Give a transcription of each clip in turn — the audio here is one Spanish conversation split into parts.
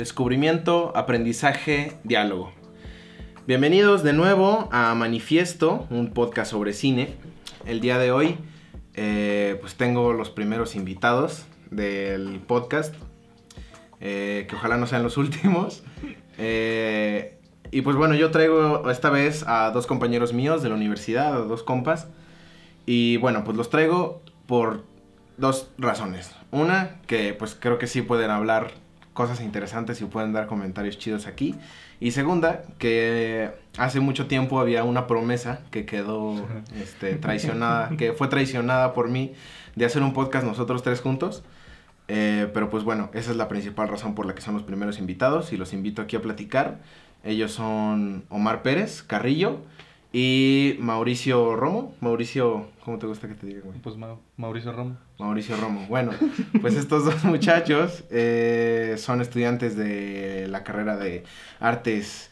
descubrimiento, aprendizaje, diálogo. Bienvenidos de nuevo a Manifiesto, un podcast sobre cine. El día de hoy, eh, pues tengo los primeros invitados del podcast, eh, que ojalá no sean los últimos. Eh, y pues bueno, yo traigo esta vez a dos compañeros míos de la universidad, a dos compas. Y bueno, pues los traigo por dos razones. Una, que pues creo que sí pueden hablar cosas interesantes y pueden dar comentarios chidos aquí. Y segunda, que hace mucho tiempo había una promesa que quedó este, traicionada, que fue traicionada por mí de hacer un podcast nosotros tres juntos. Eh, pero pues bueno, esa es la principal razón por la que son los primeros invitados y los invito aquí a platicar. Ellos son Omar Pérez Carrillo y Mauricio Romo. Mauricio, ¿cómo te gusta que te diga, güey? Pues Mauricio Romo. Mauricio Romo. Bueno, pues estos dos muchachos eh, son estudiantes de la carrera de Artes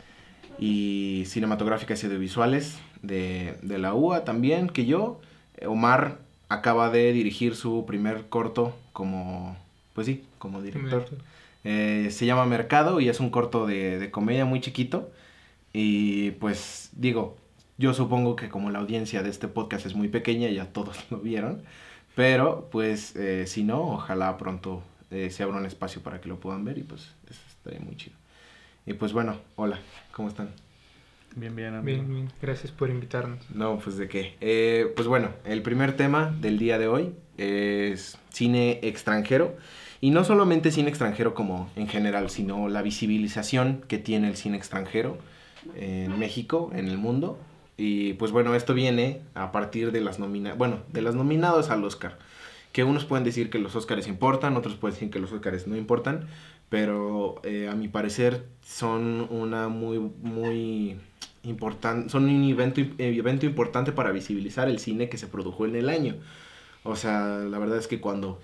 y Cinematográficas y Audiovisuales de, de la UA también, que yo. Omar acaba de dirigir su primer corto como, pues sí, como director. Eh, se llama Mercado y es un corto de, de comedia muy chiquito. Y pues digo, yo supongo que como la audiencia de este podcast es muy pequeña, ya todos lo vieron. Pero pues eh, si no, ojalá pronto eh, se abra un espacio para que lo puedan ver y pues eso estaría muy chido. Y pues bueno, hola, ¿cómo están? Bien, bien, amigo. Bien, bien, gracias por invitarnos. No, pues de qué. Eh, pues bueno, el primer tema del día de hoy es cine extranjero. Y no solamente cine extranjero como en general, sino la visibilización que tiene el cine extranjero en México, en el mundo. Y pues bueno, esto viene a partir de las nomina bueno, de al Oscar. Que unos pueden decir que los Oscars importan, otros pueden decir que los Oscars no importan, pero eh, a mi parecer son una muy, muy importante, son un evento, evento importante para visibilizar el cine que se produjo en el año. O sea, la verdad es que cuando,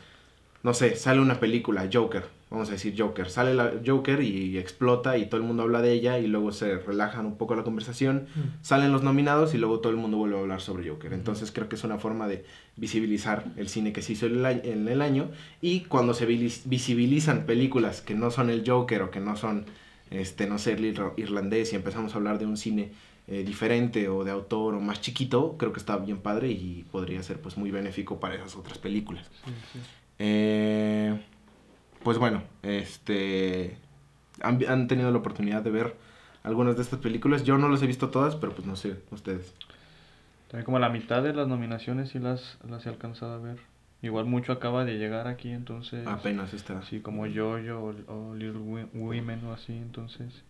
no sé, sale una película, Joker, vamos a decir Joker, sale la Joker y explota y todo el mundo habla de ella y luego se relajan un poco la conversación, salen los nominados y luego todo el mundo vuelve a hablar sobre Joker. Entonces creo que es una forma de visibilizar el cine que se hizo en el año y cuando se visibilizan películas que no son el Joker o que no son, este, no sé, el irlandés y empezamos a hablar de un cine eh, diferente o de autor o más chiquito, creo que está bien padre y podría ser pues muy benéfico para esas otras películas. Eh, pues bueno, este han, tenido la oportunidad de ver algunas de estas películas. Yo no las he visto todas, pero pues no sé, ustedes. También como la mitad de las nominaciones sí las, las he alcanzado a ver. Igual mucho acaba de llegar aquí, entonces... Apenas está. Sí, como Yo-Yo o, o, Little Women o así, entonces...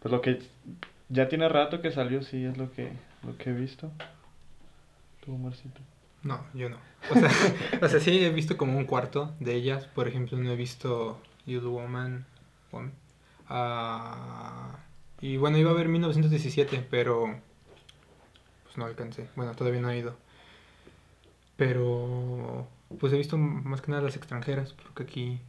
Pues lo que ya tiene rato que salió, sí, es lo que, lo que he visto. ¿Tú, Marcito? No, yo no. O sea, o sea, sí he visto como un cuarto de ellas. Por ejemplo, no he visto Little Woman. Ah, y bueno, iba a ver 1917, pero pues no alcancé. Bueno, todavía no he ido. Pero pues he visto más que nada las extranjeras, porque aquí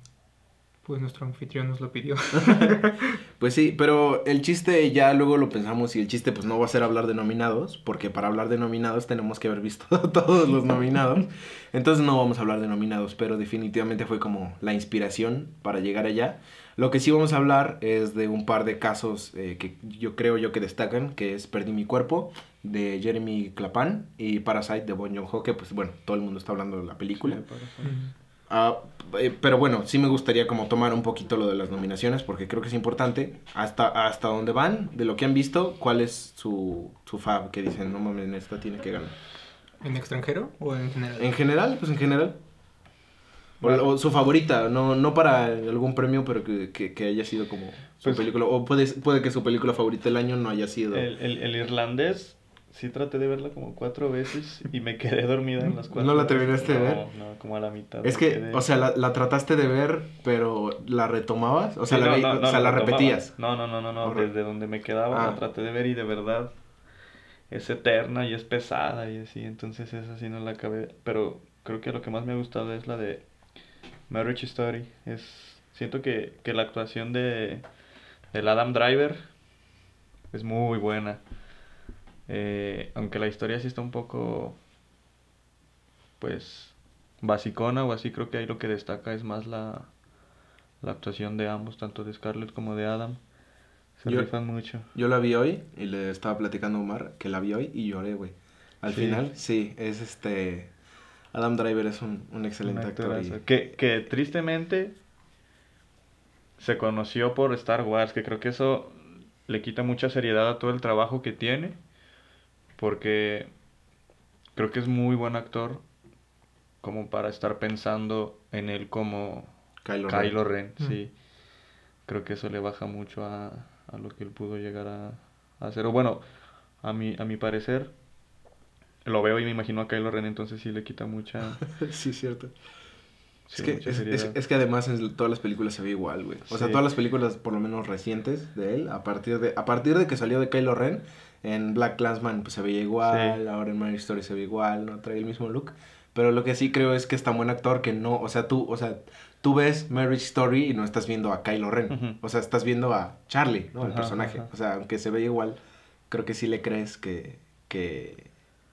pues nuestro anfitrión nos lo pidió. pues sí, pero el chiste ya luego lo pensamos y el chiste pues no va a ser hablar de nominados, porque para hablar de nominados tenemos que haber visto todos los nominados. Entonces no vamos a hablar de nominados, pero definitivamente fue como la inspiración para llegar allá. Lo que sí vamos a hablar es de un par de casos eh, que yo creo yo que destacan, que es Perdí mi cuerpo de Jeremy Clapan y Parasite de Bon Joon-ho, que pues bueno, todo el mundo está hablando de la película. Ah, eh, pero bueno, sí me gustaría como tomar un poquito lo de las nominaciones porque creo que es importante. Hasta, hasta dónde van, de lo que han visto, cuál es su, su fab que dicen, no mames, esta tiene que ganar. ¿En extranjero o en general? En general, pues en general. O, su favorita, no, no para algún premio, pero que, que, haya sido como su pues película. O puede, puede que su película favorita del año no haya sido. El, el, el irlandés sí traté de verla como cuatro veces y me quedé dormida en las cuatro. ¿No la terminaste de ver? No, como a la mitad. Es que, o sea, la, la, trataste de ver, pero ¿la retomabas? O sea, la, o sea, la, repetías. No, no, no, no, no. Desde donde me quedaba la ah. traté de ver y de verdad es eterna y es pesada y así. Entonces esa sí no la acabé. Pero creo que lo que más me ha gustado es la de Marriage Story. Es, siento que, que la actuación de del Adam Driver es muy buena. Eh, aunque la historia sí está un poco, pues, basicona o así, creo que ahí lo que destaca es más la, la actuación de ambos, tanto de Scarlett como de Adam. Se Yo- rifan mucho. Yo la vi hoy y le estaba platicando a Omar que la vi hoy y lloré, güey. Al Sí. final, sí, es este... Adam Driver es un, un excelente Un actor. y-. Que, que tristemente se conoció por Star Wars, que creo que eso le quita mucha seriedad a todo el trabajo que tiene, porque creo que es muy buen actor como para estar pensando en él como Kylo, Ren. Mm. sí. Creo que eso le baja mucho a, a lo que él pudo llegar a, a hacer. O bueno, a mi, a mi parecer, lo veo y me imagino a Kylo Ren, entonces sí le quita mucha, sí, cierto. Sí, es, que, es, es- es que además en todas las películas se ve igual, güey. O sea, todas las películas, por lo menos recientes de él, a partir de, a partir de que salió de Kylo Ren, en Black Clansman pues se veía igual, Sí. ahora en Marriage Story se ve igual, no trae el mismo look. Pero lo que sí creo es que es tan buen actor que no, o sea, tú, o sea, tú ves Marriage Story y no estás viendo a Kylo Ren. O sea, estás viendo a Charlie, ¿no? El Ajá, personaje. ajá. O sea, aunque se ve igual, creo que sí le crees que, que,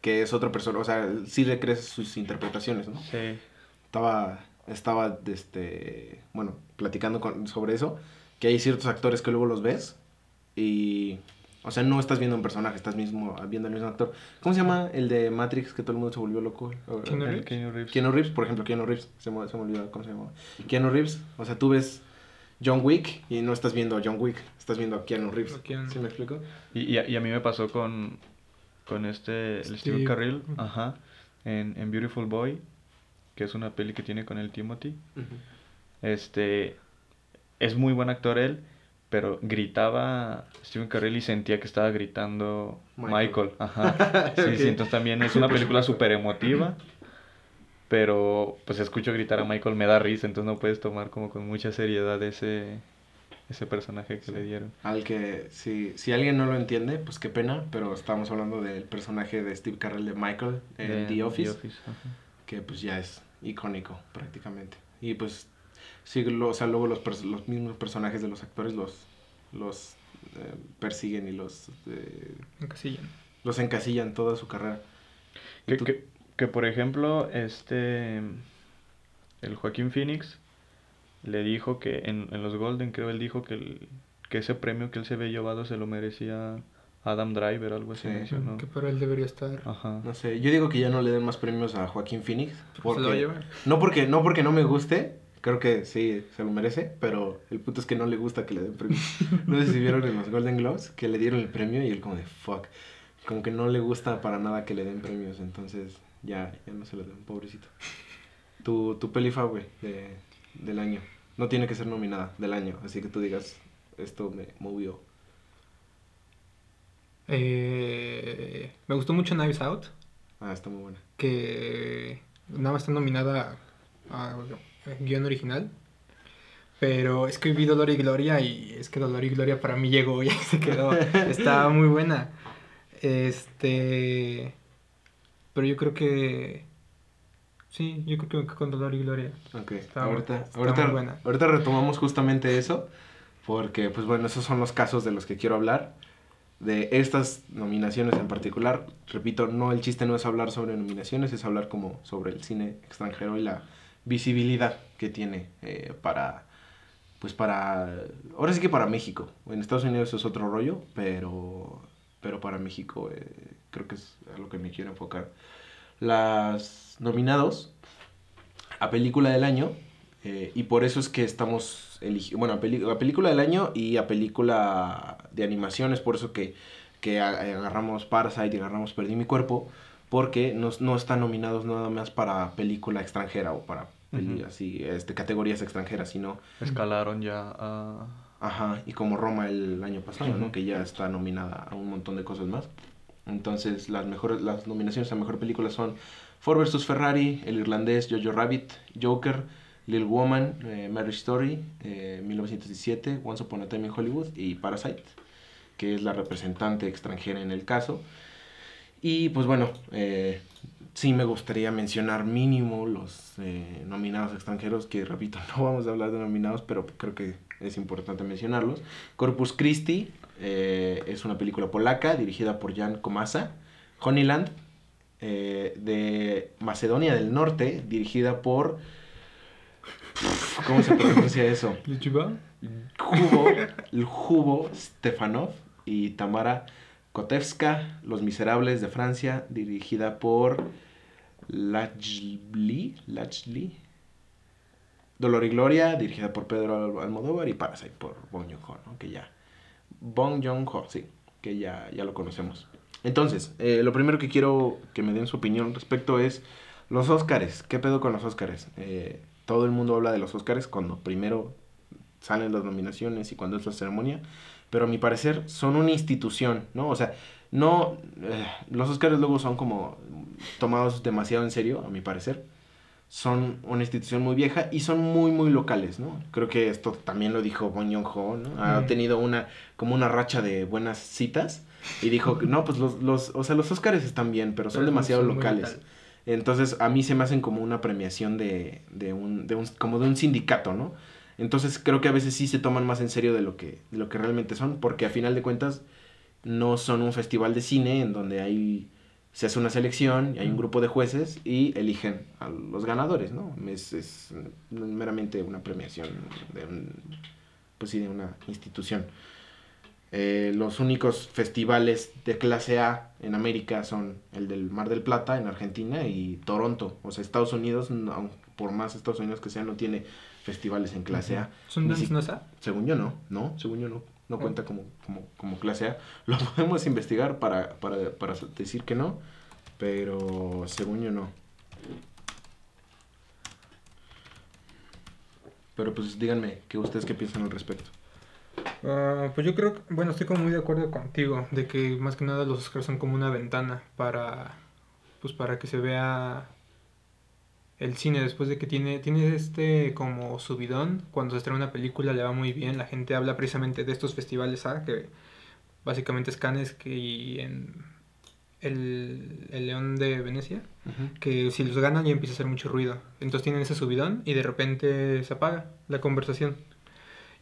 que es otra persona. O sea, sí le crees sus interpretaciones, ¿no? Sí. estaba estaba este bueno platicando con, sobre eso que hay ciertos actores que luego los ves y o sea no estás viendo un personaje estás mismo viendo al mismo actor cómo se llama el de Matrix que todo el mundo se volvió loco Keanu El Reeves. Keanu Reeves. Keanu Reeves por ejemplo Keanu Reeves se me, se me olvidó cómo se llama Keanu Reeves o sea tú ves John Wick y no estás viendo a John Wick estás viendo a Keanu Reeves A Keanu. ¿sí me explico? Y, y, a, y a mí me pasó con, con este, el Steve Steve. Carrill, ajá, en, en Beautiful Boy, que es una peli que tiene con el Timothy. Este, es muy buen actor él, pero gritaba Steven Carrill y sentía que estaba gritando Michael. Michael. Ajá. Sí, sí, entonces también es una película súper emotiva. Pero pues escucho gritar a Michael me da risa, entonces no puedes tomar como con mucha seriedad ese, ese personaje que Sí. le dieron. Al que, si, si alguien no lo entiende, pues qué pena, pero estamos hablando del personaje de Steve Carell de Michael en De The Office, ajá. Que pues ya es icónico prácticamente. Y pues, sí, lo- o sea, luego los, los mismos personajes de los actores los, los eh, persiguen y los, eh, Encasillan. los encasillan toda su carrera. Que, tú- que, que, por ejemplo, este. El Joaquín Phoenix le dijo que en, en los Golden, creo él dijo que, el- que ese premio que él se había llevado se lo merecía Adam Driver, algo así Sí. mencionó. Que para él debería estar. Ajá. No sé, yo digo que ya no le den más premios a Joaquín Phoenix. Se lo va a Porque, llevar. no, porque, no porque no me guste, creo que sí se lo merece, pero el punto es que no le gusta que le den premios. No sé si vieron en los Golden Globes que le dieron el premio y él como de fuck. Como que no le gusta para nada que le den premios, entonces ya, ya no se lo den, pobrecito. Tu, tu peli güey, de, del año. No tiene que ser nominada del año, así que tú digas, esto me movió. Eh, me gustó mucho Knives Out. Ah, está muy buena. que nada más está nominada a, a guion original. Pero es que vi Dolor y Gloria y es que Dolor y Gloria para mí llegó y se quedó. Estaba muy buena. Este. Pero yo creo que. Sí, yo creo que con Dolor y Gloria. Ok, Está ahorita, está buena. ahorita retomamos justamente eso, porque pues bueno, esos son los casos de los que quiero hablar. De estas nominaciones en particular, repito, no el chiste no es hablar sobre nominaciones, es hablar como sobre el cine extranjero y la visibilidad que tiene eh, para, pues para, ahora sí que para México. En Estados Unidos es otro rollo, pero, pero para México eh, creo que es a lo que me quiero enfocar. Las nominados a película del año eh, y por eso es que estamos eligiendo, bueno, a, a película del año y a película de animación, es por eso que, que agarramos Parasite y agarramos Perdí mi cuerpo, porque no, no están nominados nada más para película extranjera o para peli- Ujú. así, este, categorías extranjeras, sino, Escalaron ya a. ajá, y como Roma el año pasado, ¿no? Ujú. Que ya está nominada a un montón de cosas más. Entonces, las mejores las nominaciones a mejor película son Ford vs Ferrari, El irlandés, Jojo Rabbit, Joker, Little Woman, eh, Marriage Story, eh, 1917, Once Upon a Time in Hollywood y Parasite, que es la representante extranjera en el caso. Y pues bueno, eh, sí me gustaría mencionar mínimo los eh, nominados extranjeros, que repito, no vamos a hablar de nominados, pero creo que es importante mencionarlos. Corpus Christi eh, es una película polaca dirigida por Jan Komasa. Honeyland, de Macedonia del Norte, dirigida por ¿Cómo se pronuncia eso? Jubo, el Jubo Stefanov y Tamara Kotevska, Los Miserables de Francia, dirigida por Lachli, Lachli. Dolor y Gloria, dirigida por Pedro Almodóvar y Parasite por Bong Joon-ho, que ya Bong Joon-ho, sí, que ya, ya lo conocemos. Entonces, eh, lo primero que quiero que me den su opinión respecto es los Óscares. ¿Qué pedo con los Óscares? Eh, todo el mundo habla de los Óscares cuando primero salen las nominaciones y cuando es la ceremonia, pero a mi parecer son una institución, ¿no? O sea, no, eh, los Óscares luego son como tomados demasiado en serio, a mi parecer. Son una institución muy vieja y son muy, muy locales, ¿no? Creo que esto también lo dijo Bon Joon-ho, ¿no? Ha tenido una, como una racha de buenas citas y dijo, no, pues los, los, o sea, los Óscares están bien, pero son demasiado locales. Entonces, a mí se me hacen como una premiación de, de, un, de un, como de un sindicato, ¿no? Entonces creo que a veces sí se toman más en serio de lo que, de lo que realmente son, porque a final de cuentas no son un festival de cine en donde hay se hace una selección y hay un grupo de jueces y eligen a los ganadores, ¿no? Es, es meramente una premiación de un, pues sí, de una institución. Eh, los únicos festivales de clase A en América son el del Mar del Plata en Argentina y Toronto. O sea, Estados Unidos, por más Estados Unidos que sea, no tiene festivales en clase A. ¿Son si, no A? Según yo no, no, según yo no. No cuenta como, como, como, clase A. Lo podemos investigar para, para, para decir que no, pero según yo no. Pero pues díganme, ¿qué ustedes qué piensan al respecto? Uh, pues yo creo, bueno, estoy como muy de acuerdo contigo, de que más que nada los Oscars son como una ventana para, pues para que se vea el cine después de que tiene, tiene este como subidón, cuando se estrena una película le va muy bien, la gente habla precisamente de estos festivales A, que básicamente es Cannes que y en el, el León de Venecia, que si los ganan ya empieza a hacer mucho ruido. Entonces tienen ese subidón y de repente se apaga la conversación.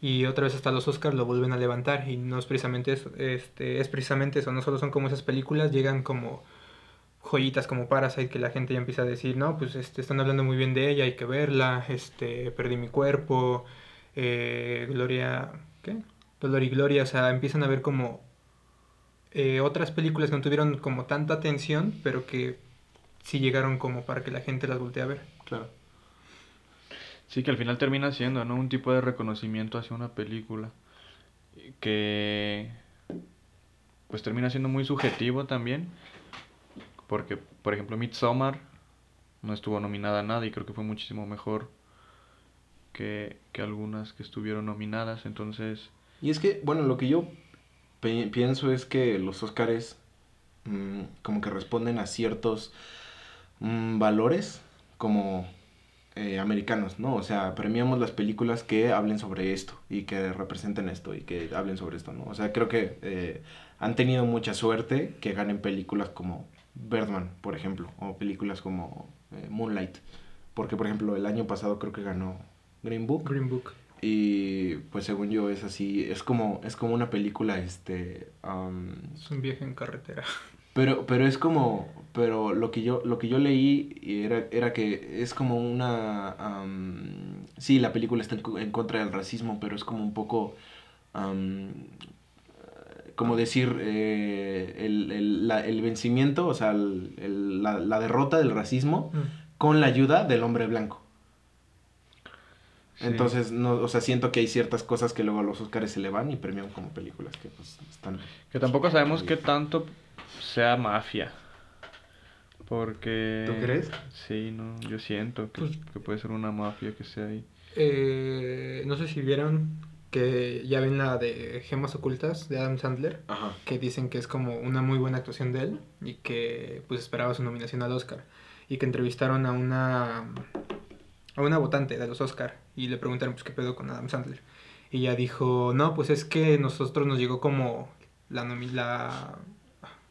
Y otra vez hasta los Oscars lo vuelven a levantar. Y no es precisamente eso, este, es precisamente eso, no solo son como esas películas, llegan como joyitas como Parasite que la gente ya empieza a decir, no, pues este, están hablando muy bien de ella, hay que verla, este, perdí mi cuerpo, eh, Gloria, ¿qué? Dolor y Gloria, o sea, empiezan a ver como eh, otras películas que no tuvieron como tanta atención, pero que sí llegaron como para que la gente las voltee a ver. Claro. Sí, que al final termina siendo, ¿no? Un tipo de reconocimiento hacia una película que pues termina siendo muy subjetivo también porque, por ejemplo, Midsommar no estuvo nominada a nada y creo que fue muchísimo mejor que, que algunas que estuvieron nominadas. Entonces. Y es que, bueno, lo que yo pienso es que los Oscars mm, como que responden a ciertos mm, valores como eh, americanos, ¿no? O sea, premiamos las películas que hablen sobre esto y que representen esto y que hablen sobre esto, ¿no? O sea, creo que eh, han tenido mucha suerte que ganen películas como Birdman, por ejemplo, o películas como eh, Moonlight, porque por ejemplo el año pasado creo que ganó Green Book. Green Book. Y pues según yo es así, es como es como una película este es un viaje en carretera. Pero pero es como pero lo que yo lo que yo leí era era que es como una sí, la película está en, contra del racismo, pero es como un poco como decir, eh, el, el, la, el, vencimiento, o sea, el, la, la, derrota del racismo mm. con la ayuda del hombre blanco. Entonces, no, o sea, siento que hay ciertas cosas que luego a los Oscars se le van y premian como películas que pues están... Que tampoco sabemos qué tanto sea mafia. Porque... ¿Tú crees? Sí, no, yo siento que, pues que puede ser una mafia que sea ahí. Eh, no sé si vieron que ya ven la de Gemas Ocultas de Adam Sandler, que dicen que es como una muy buena actuación de él y que pues esperaba su nominación al Oscar y que entrevistaron a una a una votante de los Oscar y le preguntaron pues qué pedo con Adam Sandler y ella dijo, "No, pues es que nosotros nos llegó como la la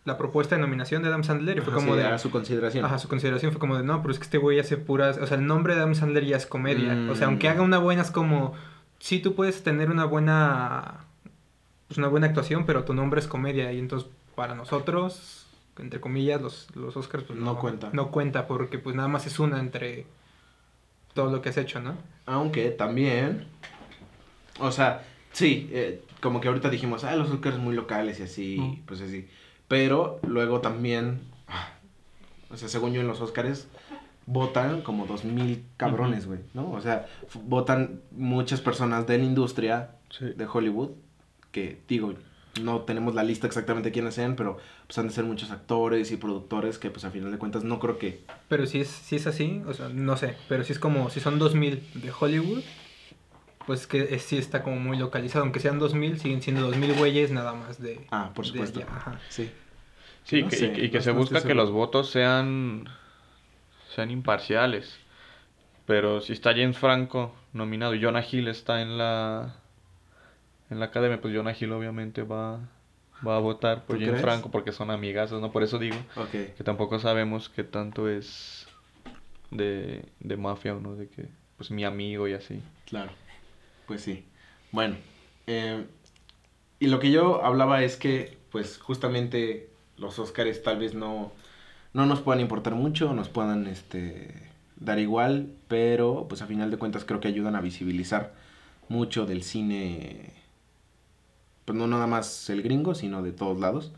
la propuesta de nominación de Adam Sandler y fue como de... A su consideración. Ajá, su consideración fue como de, no, pero es que este güey hace puras... O sea, el nombre de Adam Sandler ya es comedia. O sea, aunque mm. haga una buena es como sí tú puedes tener una buena pues una buena actuación, pero tu nombre es comedia y entonces para nosotros, entre comillas, los, los Oscars pues no, cuenta. No cuenta porque pues nada más es una entre todo lo que has hecho, ¿no? Aunque también, o sea, sí, eh, como que ahorita dijimos, ah, los Oscars muy locales y así, pues así. Pero luego también, ah, o sea, según yo en los Oscars, votan como dos mil cabrones, güey, ¿no? O sea, votan muchas personas de la industria de Hollywood, que digo, no tenemos la lista exactamente de quiénes sean, pero pues han de ser muchos actores y productores que pues a final de cuentas no creo que... Pero si es, si es así, o sea, no sé, pero si es como, si son 2000 de Hollywood, pues que sí está como muy localizado, aunque sean 2000, siguen siendo 2000 güeyes nada más de... Ah, por supuesto. Sí. Sí, y, que se busca que los votos sean, sean imparciales. Pero si está James Franco nominado y Jonah Hill está en la en la academia, pues Jonah Hill obviamente va, va a votar por James Franco porque son amigazos, ¿no? Por eso digo que tampoco sabemos qué tanto es de, de mafia o no, de que pues mi amigo y así. Claro, pues sí. Bueno, eh, y lo que yo hablaba es que pues justamente los Oscars tal vez no, no nos puedan importar mucho, nos puedan este, dar igual, pero pues a final de cuentas creo que ayudan a visibilizar mucho del cine pues no nada más el gringo, sino de todos lados.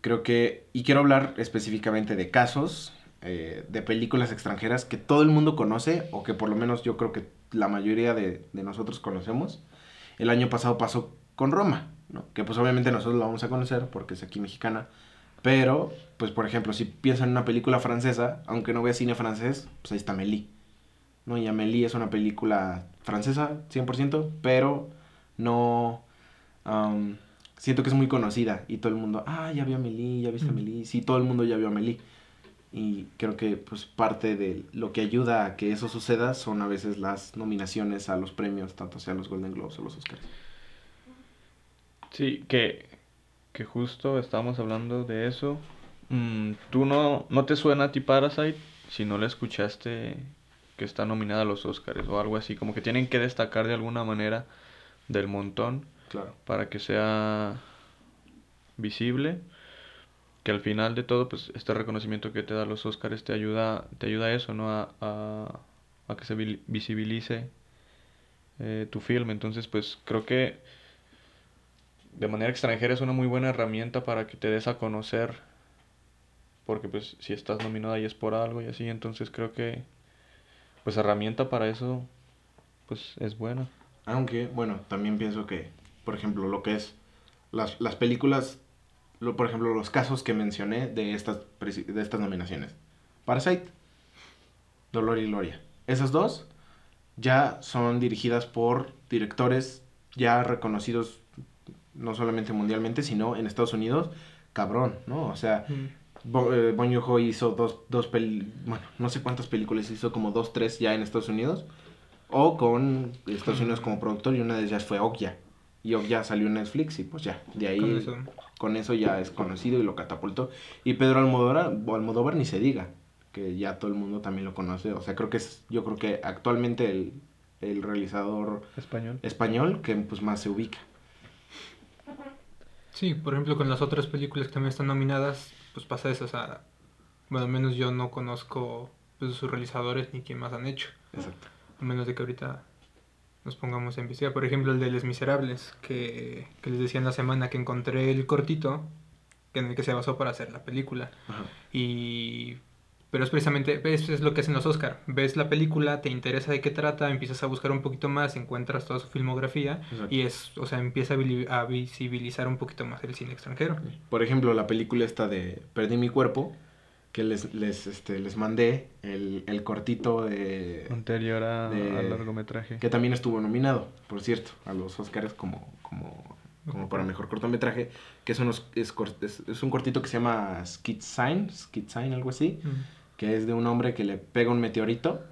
Creo que, y quiero hablar específicamente de casos, eh, de películas extranjeras que todo el mundo conoce, o que por lo menos yo creo que la mayoría de, nosotros conocemos. El año pasado pasó con Roma, ¿no? que pues obviamente nosotros la vamos a conocer porque es aquí mexicana, pero pues por ejemplo, si piensan en una película francesa, aunque no vea cine francés, pues ahí está Mélie. ¿no? Y Amélie es una película francesa, 100%, pero no, siento que es muy conocida y todo el mundo, ah, ya vio a Meli, ya viste a Meli. Sí, todo el mundo ya vio a Meli. Y creo que pues parte de lo que ayuda a que eso suceda son a veces las nominaciones a los premios, tanto sea los Golden Globes o los Oscars. Sí, que, que justo estamos hablando de eso. Mm, ¿Tú no, no te suena a ti Parasite si no le escuchaste que está nominada a los Oscars o algo así? Como que tienen que destacar de alguna manera del montón para que sea visible. Que al final de todo, pues este reconocimiento que te da los Oscars te ayuda, te ayuda a eso, ¿no? A, a, que se visibilice eh, tu film. Entonces, pues creo que de manera extranjera es una muy buena herramienta para que te des a conocer. Porque pues si estás nominado y es por algo y así, entonces creo que pues herramienta para eso pues es buena. Aunque, bueno, también pienso que por ejemplo, lo que es las, las películas, lo, por ejemplo, los casos que mencioné de estas, de estas nominaciones. Parasite, Dolor y Gloria. Esas dos ya son dirigidas por directores ya reconocidos no solamente mundialmente, sino en Estados Unidos, cabrón, ¿no? O sea, mm. Bon Joon-ho hizo dos, dos bueno, no sé cuántas películas hizo, como dos, tres ya en Estados Unidos, o con Estados Unidos como productor, y una de ellas fue Okja, y ya salió en Netflix y pues ya, de ahí con eso, ya es conocido y lo catapultó. Y Pedro Almodóvar, Almodóvar ni se diga, que ya todo el mundo también lo conoce. O sea, creo que es, yo creo que actualmente el, el realizador español. español que pues más se ubica. Sí, por ejemplo, con las otras películas que también están nominadas, pues pasa eso, o sea, bueno, al menos yo no conozco pues, sus realizadores ni quién más han hecho. Exacto. A menos de que ahorita nos pongamos a investigar. Por ejemplo, el de Les Miserables, que, que les decía en la semana que encontré el cortito en el que se basó para hacer la película. Y pero es precisamente, eso es lo que hacen los Oscar. Ves la película, te interesa de qué trata, empiezas a buscar un poquito más, encuentras toda su filmografía y es, o sea, empieza a visibilizar un poquito más el cine extranjero. Por ejemplo, la película esta de Perdí mi cuerpo, que les, les, este, les mandé el, el cortito de... Anterior a, al largometraje. Que también estuvo nominado, por cierto, a los Oscars como, como, como para mejor cortometraje, que es, unos, es, es, un cortito que se llama Skid Sign, Skid Sign, algo así, que es de un hombre que le pega un meteorito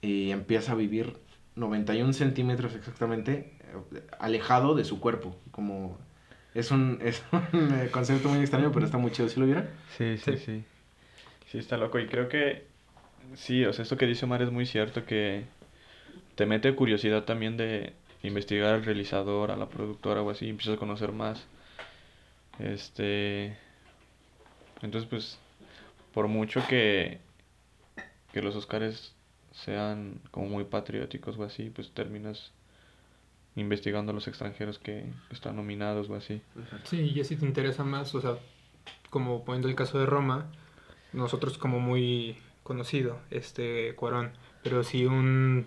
y empieza a vivir 91 centímetros exactamente alejado de su cuerpo, como... Es un, es un concepto muy extraño, pero está muy chido. ¿Sí lo vieron? sí, sí. sí. Sí, está loco. Y creo que, sí, o sea, esto que dice Omar es muy cierto, que te mete curiosidad también de investigar al realizador, a la productora o así, y empiezas a conocer más. Este. Entonces, pues, por mucho que, que los Oscars sean como muy patrióticos o así, pues terminas investigando a los extranjeros que están nominados o así. Sí, y si te interesa más, o sea, como poniendo el caso de Roma, nosotros como muy conocido, este Cuarón, pero si un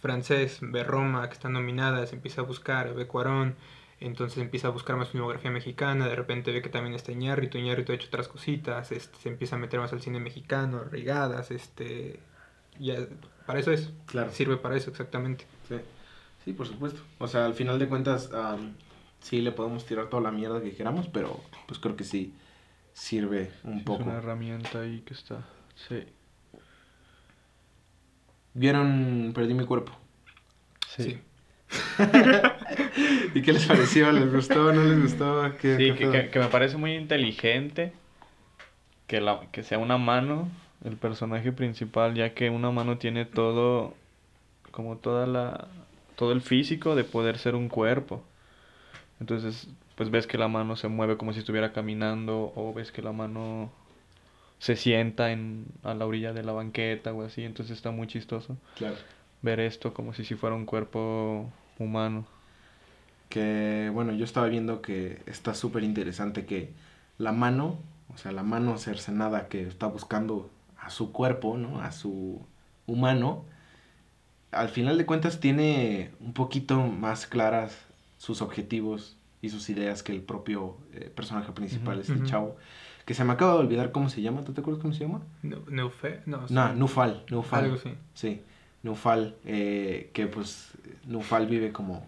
francés ve Roma que está nominada, se empieza a buscar, ve Cuarón, entonces empieza a buscar más filmografía mexicana, de repente ve que también está Iñárritu, Iñárritu ha hecho otras cositas, este, se empieza a meter más al cine mexicano, Rigadas, este, ya, para eso es, claro. sirve para eso exactamente. Sí. Sí, por supuesto. O sea, al final de cuentas, sí le podemos tirar toda la mierda que queramos, pero pues creo que sí sirve un poco. Es una herramienta ahí que está. Sí. ¿Vieron Perdí mi cuerpo? Sí. ¿Y qué les pareció? ¿Les gustó? ¿No les gustó? ¿Qué, sí, que, que, me parece muy inteligente que, la, que sea una mano el personaje principal, ya que una mano tiene todo, como toda la, todo el físico de poder ser un cuerpo. Entonces, pues ves que la mano se mueve como si estuviera caminando o ves que la mano se sienta en, a la orilla de la banqueta o así, entonces está muy chistoso. Claro. Ver esto como si, si fuera un cuerpo humano. Que bueno, yo estaba viendo que está súper interesante que la mano, o sea, la mano cercenada que está buscando a su cuerpo, ¿no? A su humano, al final de cuentas tiene un poquito más claras sus objetivos y sus ideas que el propio eh, personaje principal, este chavo. Que se me acaba de olvidar cómo se llama. ¿Tú te acuerdas cómo se llama? Neufe, no, no, Nufal, Nufal. Algo así. Sí, Nufal, eh, que pues Nufal vive como...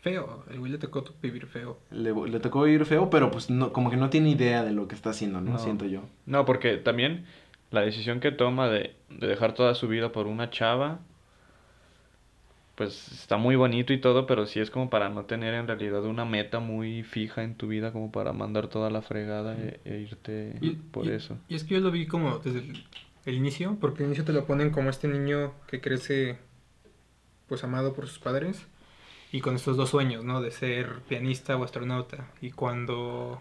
Feo, el güey le tocó vivir feo. Le, le, tocó vivir feo, pero pues no, como que no tiene idea de lo que está haciendo, ¿no? Siento yo. No, porque también la decisión que toma de, de dejar toda su vida por una chava pues está muy bonito y todo, pero sí es como para no tener en realidad una meta muy fija en tu vida, como para mandar toda la fregada e, e irte por eso. Y es que yo lo vi como desde el, inicio, porque al inicio te lo ponen como este niño que crece pues amado por sus padres y con estos dos sueños, ¿no? De ser pianista o astronauta. Y cuando,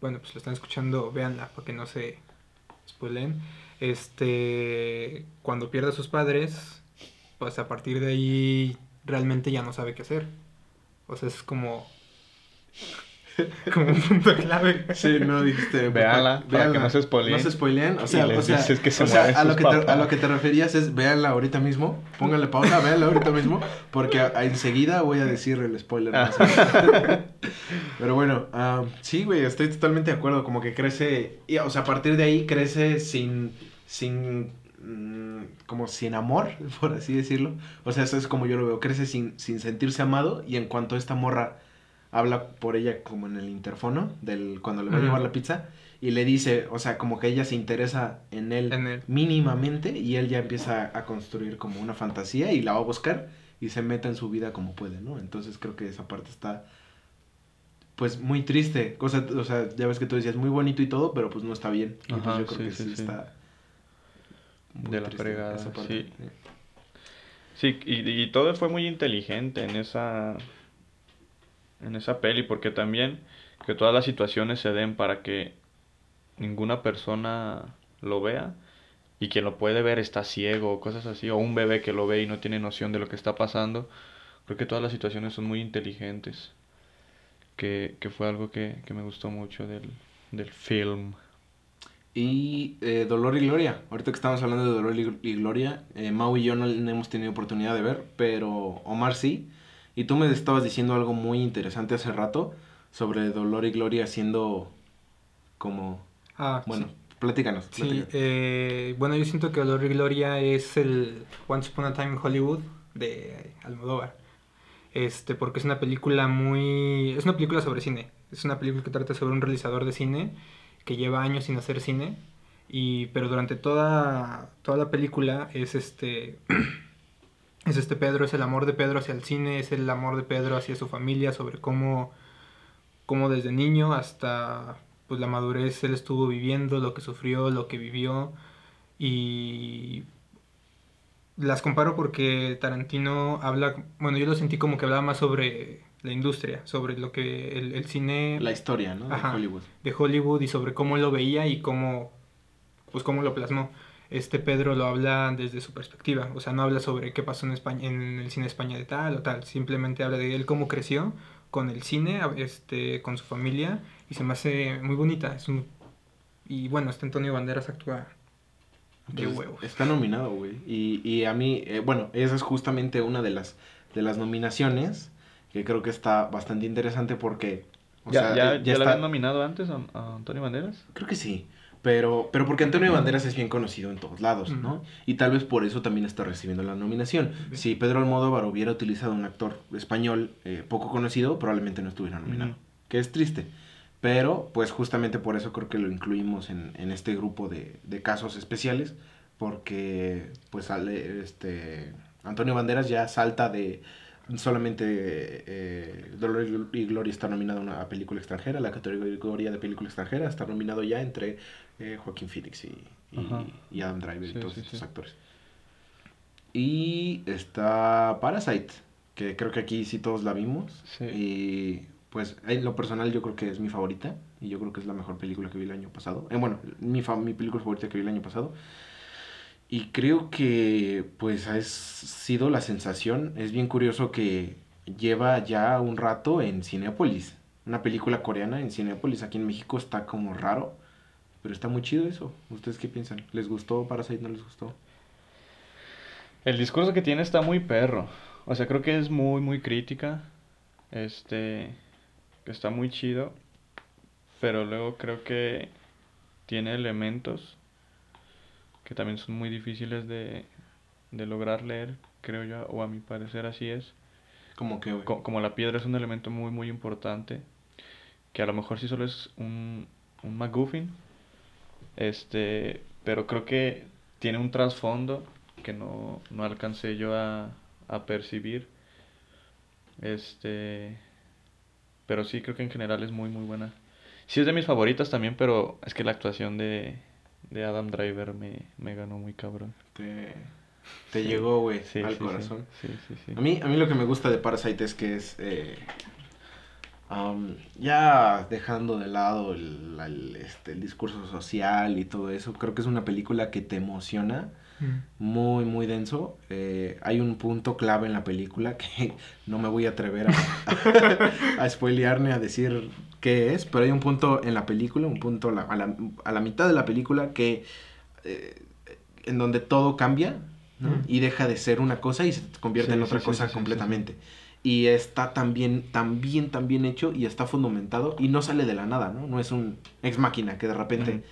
bueno, pues lo están escuchando, véanla, porque no se spoilen. Este, cuando pierde a sus padres, pues a partir de ahí realmente ya no sabe qué hacer. O sea, es como como un punto clave. Sí, no dijiste. Véanla, para que no se spoileen. No se spoileen. O sea, o sea, que o sea a, lo que te, a lo que te referías es véanla ahorita mismo. Póngale pausa, véanla ahorita mismo. Porque enseguida voy a decir el spoiler. Ah. Pero bueno, sí, güey, estoy totalmente de acuerdo. Como que crece. Y, o sea, a partir de ahí crece sin. sin Mm, como sin amor, por así decirlo. O sea, eso es como yo lo veo, crece sin, sin sentirse amado y en cuanto esta morra habla por ella como en el interfono, del, cuando le va a llevar la pizza, y le dice, o sea, como que ella se interesa en él, mínimamente y él ya empieza a construir como una fantasía y la va a buscar y se mete en su vida como puede, ¿no? Entonces creo que esa parte está pues muy triste. O sea, o sea, ya ves que tú decías muy bonito y todo, pero pues no está bien. Pues, yo creo que sí, está de la fregada, sí. Sí, y, y, todo fue muy inteligente en esa en esa peli porque también que todas las situaciones se den para que ninguna persona lo vea y quien lo puede ver está ciego o cosas así o un bebé que lo ve y no tiene noción de lo que está pasando creo que todas las situaciones son muy inteligentes que, que fue algo que, que me gustó mucho del, del film y eh, Dolor y Gloria. Ahorita que estamos hablando de Dolor y Gloria, eh, Mau y yo no, hemos tenido oportunidad de ver, pero Omar sí. Y tú me estabas diciendo algo muy interesante hace rato sobre Dolor y Gloria siendo como... Ah, bueno, platícanos. Sí, eh, bueno, yo siento que Dolor y Gloria es el Once Upon a Time in Hollywood de Almodóvar. Este, porque es una película muy... Es una película sobre cine. Es una película que trata sobre un realizador de cine que lleva años sin hacer cine, y, pero durante toda, toda la película es este, es este Pedro, es el amor de Pedro hacia el cine, es el amor de Pedro hacia su familia, sobre cómo, cómo desde niño hasta pues, la madurez él estuvo viviendo, lo que sufrió, lo que vivió, y las comparo porque Tarantino habla, bueno, yo lo sentí como que hablaba más sobre la industria, sobre lo que el, cine... La historia, ¿no? De Hollywood. De Hollywood y sobre cómo lo veía y cómo, pues cómo lo plasmó. Este Pedro lo habla desde su perspectiva, o sea, no habla sobre qué pasó en, España, en el cine España de tal o tal, simplemente habla de él cómo creció con el cine, este, con su familia, y se me hace muy bonita. Es Y bueno, este Antonio Banderas actúa de huevos. Está nominado, güey. Y, y a mí, eh, bueno, esa es justamente una de las, de las nominaciones que creo que está bastante interesante porque... ¿Ya, ya, ya, ya, habían nominado antes a, a Antonio Banderas? Creo que sí. Pero, pero porque Antonio Banderas es bien conocido en todos lados, ¿no? Y tal vez por eso también está recibiendo la nominación. Si Pedro Almodóvar hubiera utilizado un actor español eh, poco conocido, probablemente no estuviera nominado. Que es triste. Pero, pues justamente por eso creo que lo incluimos en, en este grupo de, de, casos especiales. Porque, pues, sale, este, Antonio Banderas ya salta de solamente eh, Dolor y Gloria está nominado a una película extranjera, la categoría de película extranjera está nominado ya entre eh, Joaquín Phoenix y, y, Adam Driver y todos estos actores. Y está Parasite, que creo que aquí sí todos la vimos. Y pues en lo personal yo creo que es mi favorita y yo creo que es la mejor película que vi el año pasado. Eh, bueno, mi, mi película favorita que vi el año pasado. Y creo que pues ha sido la sensación. Es bien curioso que lleva ya un rato en Cinepolis. Una película coreana en Cinepolis. Aquí en México está como raro. Pero está muy chido eso. ¿Ustedes qué piensan? ¿Les gustó Parasite? ¿No les gustó? El discurso que tiene está muy perro. O sea, creo que es muy, muy crítica. Este. Está muy chido. Pero luego creo que tiene elementos que también son muy difíciles de, lograr leer, creo yo, o a mi parecer así es. Como que, como la piedra es un elemento muy, muy importante, que a lo mejor sí solo es un, un McGuffin, este, pero creo que tiene un trasfondo que no, no alcancé yo a, a percibir. Este, pero sí creo que en general es muy, muy buena. Sí es de mis favoritas también, pero es que la actuación de, de Adam Driver me, me ganó muy cabrón. Te, te llegó, güey, al corazón. A, mí, a mí lo que me gusta de Parasite es que es... Eh, ya dejando de lado el, el, este, el discurso social y todo eso, creo que es una película que te emociona muy, muy denso. Eh, hay un punto clave en la película que no me voy a atrever a, a spoilear ni a decir qué es, pero hay un punto en la película, un punto a la, a la, mitad de la película que eh, en donde todo cambia y deja de ser una cosa y se convierte en otra cosa completamente. Y está tan bien, tan bien, tan bien hecho y está fundamentado y no sale de la nada, ¿no? No es un ex máquina que de repente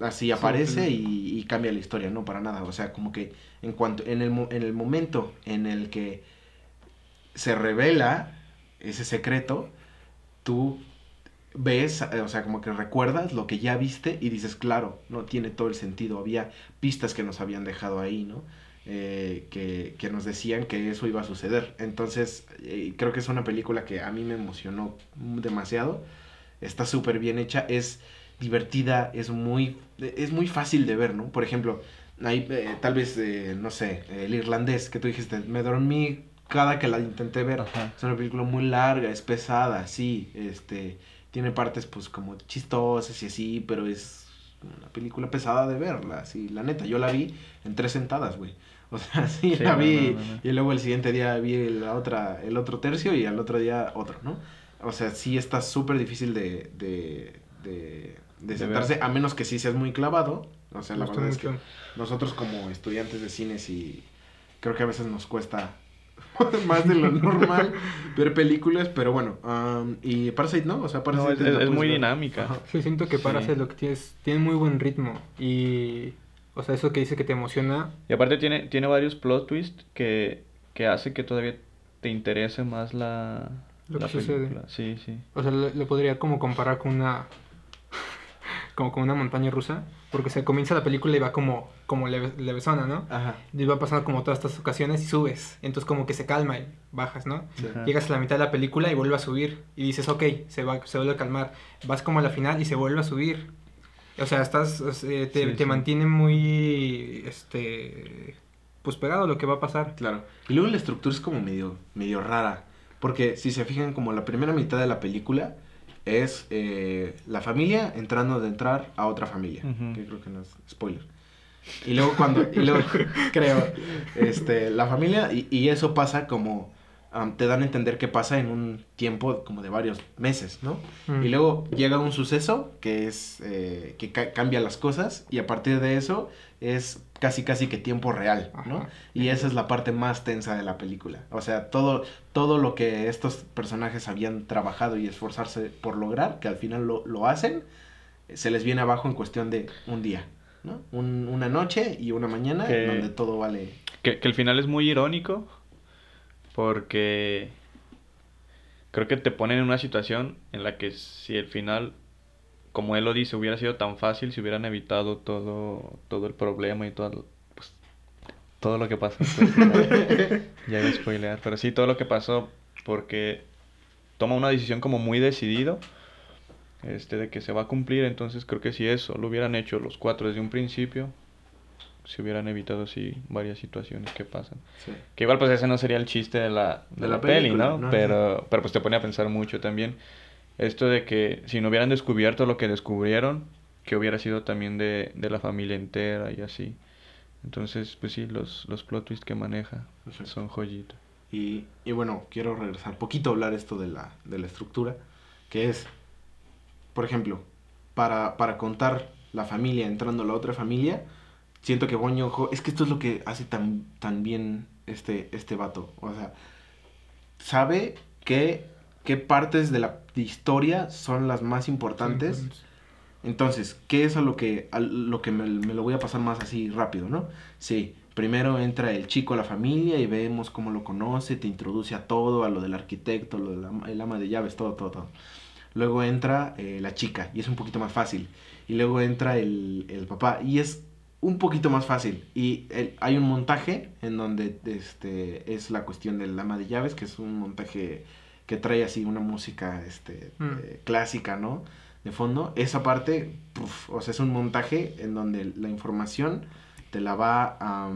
así aparece y, cambia la historia, no para nada. O sea, como que en cuanto, en el, en el momento en el que se revela ese secreto, tú ves, eh, o sea, como que recuerdas lo que ya viste y dices, claro, no tiene todo el sentido. Había pistas que nos habían dejado ahí, ¿no? Eh, que, que, nos decían que eso iba a suceder. Entonces, eh, creo que es una película que a mí me emocionó demasiado. Está súper bien hecha. Es divertida, es muy, es muy fácil de ver, ¿no? Por ejemplo, hay eh, tal vez, no sé, el irlandés que tú dijiste, me dormí cada que la intenté ver. Es una película muy larga, es pesada, sí, este, tiene partes pues como chistosas y así, pero es una película pesada de verla, sí, la neta, yo la vi en tres sentadas, güey. O sea, sí, la vi y luego el siguiente día vi la otra, el otro tercio y al otro día otro, ¿no? O sea, sí está súper difícil de, de, de de sentarse, a menos que sí seas muy clavado. O sea, la verdad es que nosotros como estudiantes de cine sí creo que a veces nos cuesta más de lo normal ver películas, pero bueno, y Parasite no, o sea, Parasite es, muy dinámica. Sí, siento que Parasite lo que tiene tiene muy buen ritmo y o sea, eso que dice que te emociona. Y aparte tiene tiene varios plot twists que que hace que todavía te interese más la lo que sucede. Sí, sí. O sea, lo podría como comparar con una como con una montaña rusa, porque se comienza la película y va como, como leve, levesona, ¿no? Ajá. Y va pasando como todas estas ocasiones y subes, entonces como que se calma y bajas, ¿no? Llegas a la mitad de la película y vuelve a subir y dices, ok, se, va, se vuelve a calmar, vas como a la final y se vuelve a subir. O sea, estás, te, te mantiene muy, este, pues pegado a lo que va a pasar. Claro. Y luego la estructura es como medio, medio rara, porque si se fijan como la primera mitad de la película es eh, la familia entrando de entrar a otra familia, que creo que no es spoiler. Y luego cuando, y luego, creo, este, la familia, y, y eso pasa como, te dan a entender que pasa en un tiempo como de varios meses, ¿no? Mm. Y luego llega un suceso que es, eh, que cambia las cosas, y a partir de eso es casi casi que tiempo real, ¿no? Y esa es la parte más tensa de la película. O sea, todo, todo lo que estos personajes habían trabajado y esforzarse por lograr, que al final lo, lo hacen, se les viene abajo en cuestión de un día. ¿no? una noche y una mañana donde todo vale. Que, el final es muy irónico porque creo que te ponen en una situación en la que si el final, como él lo dice, hubiera sido tan fácil, si hubieran evitado todo, todo el problema y todo, pues, todo lo que pasó. Pues, ya iba a spoilear, pero sí, todo lo que pasó porque toma una decisión como muy decidido este, de que se va a cumplir. Entonces creo que si eso lo hubieran hecho los cuatro desde un principio, se hubieran evitado así varias situaciones que pasan. Que igual pues ese no sería el chiste de la, de, la, peli, ¿no? pero, pero pues te pone a pensar mucho también. Esto de que si no hubieran descubierto lo que descubrieron, que hubiera sido también de, de la familia entera y así. Entonces, pues sí, los, los plot twists que maneja son joyitos. Y, y bueno, quiero regresar poquito a hablar esto de la, de la estructura, que es por ejemplo, para, para contar la familia entrando a la otra familia, siento que Boño es que esto es lo que hace tan, tan bien este, este vato. O sea, sabe que, qué partes de la historia son las más importantes. Entonces, ¿qué es a lo que, lo que me, lo voy a pasar más así rápido, no? Sí, primero entra el chico a la familia y vemos cómo lo conoce, te introduce a todo, a lo del arquitecto, lo del ama de llaves, todo, todo, todo. Luego entra eh, la chica y es un poquito más fácil. Y luego entra el, el papá y es un poquito más fácil. Y hay un montaje en donde este, es la cuestión del ama de llaves, que es un montaje que trae así una música este, mm. eh, clásica, ¿no? De fondo. Esa parte, o sea, es un montaje en donde la información te la va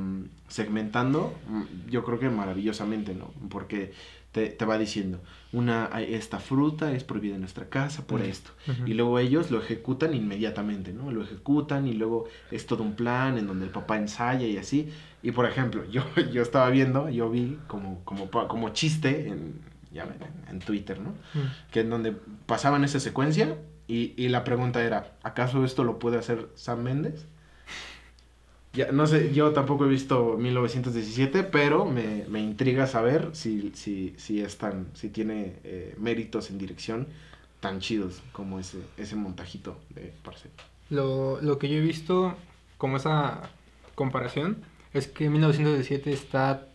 segmentando, mm, yo creo que maravillosamente, ¿no? Porque te, te, va diciendo, una, esta fruta es prohibida en nuestra casa por esto. Y luego ellos lo ejecutan inmediatamente, ¿no? Lo ejecutan y luego es todo un plan en donde el papá ensaya y así. Y por ejemplo, yo, yo estaba viendo, yo vi como, como, como chiste en, ya en, Twitter, ¿no? Que en donde pasaban esa secuencia y, y la pregunta era, ¿acaso esto lo puede hacer Sam Méndez? Ya, no sé, yo tampoco he visto 1917, pero me, me intriga saber si, si, si, es tan, si tiene eh, méritos en dirección tan chidos como ese, ese montajito de Parcel. Lo, lo que yo he visto como esa comparación es que 1917 está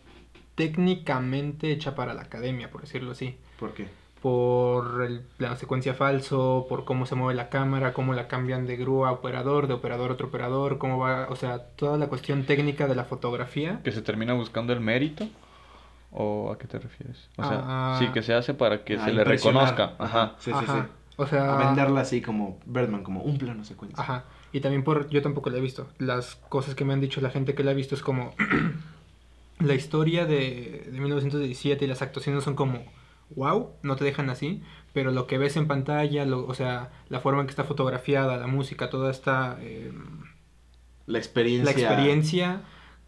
técnicamente hecha para la academia, por decirlo así. ¿Por qué? Por el plano secuencia falso, por cómo se mueve la cámara, cómo la cambian de grúa a operador, de operador a otro operador, cómo va, o sea, toda la cuestión técnica de la fotografía. ¿Que se termina buscando el mérito? ¿O a qué te refieres? O sea, ah. sí, que se hace para que se le reconozca. Ajá. Sí, sí, sí. O sea, a venderla así como Birdman, como un plano secuencia. Ajá. Y también por, yo tampoco la he visto. Las cosas que me han dicho la gente que la ha visto es como la historia de, de 1917 y las actuaciones son como wow, no te dejan así, pero lo que ves en pantalla, o sea, la forma en que está fotografiada, la música, toda esta... Em, la experiencia. La experiencia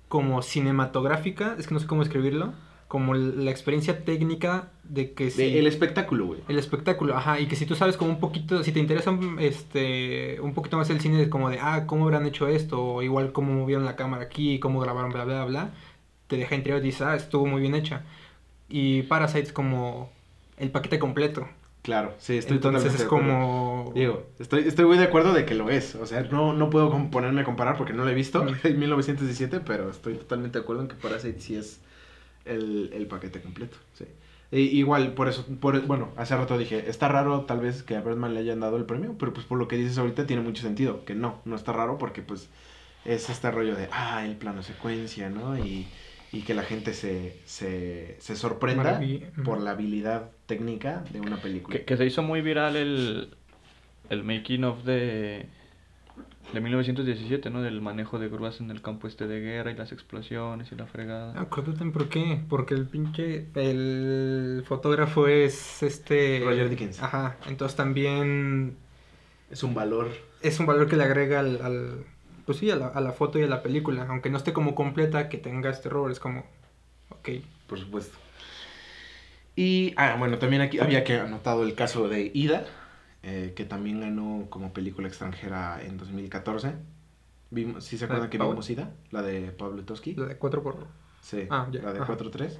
como cinematográfica, es que no sé cómo escribirlo, como la experiencia técnica de que si... el espectáculo, güey. El espectáculo, ajá, y que si tú sabes como un poquito, si te interesa este, un poquito más el cine, como de, ah, ¿cómo habrán hecho esto? O igual cómo movieron la cámara aquí, cómo grabaron, bla, bla, bla, te deja interior y dices, ah, estuvo muy bien hecha. Y Parasite como el paquete completo. Claro, sí, estoy Entonces es como... Digo, estoy, estoy muy de acuerdo de que lo es. O sea, no, no puedo ponerme a comparar porque no lo he visto en 1917, pero estoy totalmente de acuerdo en que Parasite sí es el, el paquete completo. Sí. igual, por eso, por, bueno, hace rato dije, está raro tal vez que a Birdman le hayan dado el premio, pero pues por lo que dices ahorita tiene mucho sentido, que no, no está raro porque pues es este rollo de, ah, el plano secuencia, ¿no? Y y que la gente se, se, se sorprenda por la habilidad técnica de una película. Que, se hizo muy viral el, el making of de, de 1917, ¿no? Del manejo de grúas en el campo este de guerra y las explosiones y la fregada. Acuérdate por qué, porque el pinche, el fotógrafo es este... Roger Dickens. Ajá, entonces también... Es un valor. Es un valor que le agrega al pues sí, a la, a la foto y a la película. Aunque no esté como completa, que tenga este error, es como, ok. Por supuesto. Y, ah, bueno, también aquí había que anotado el caso de Ida, eh, que también ganó como película extranjera en 2014. Vimos, ¿Sí se acuerdan que vimos Ida? La de Pablo Toski. La de 4 por... Sí, ah, la de 4-3.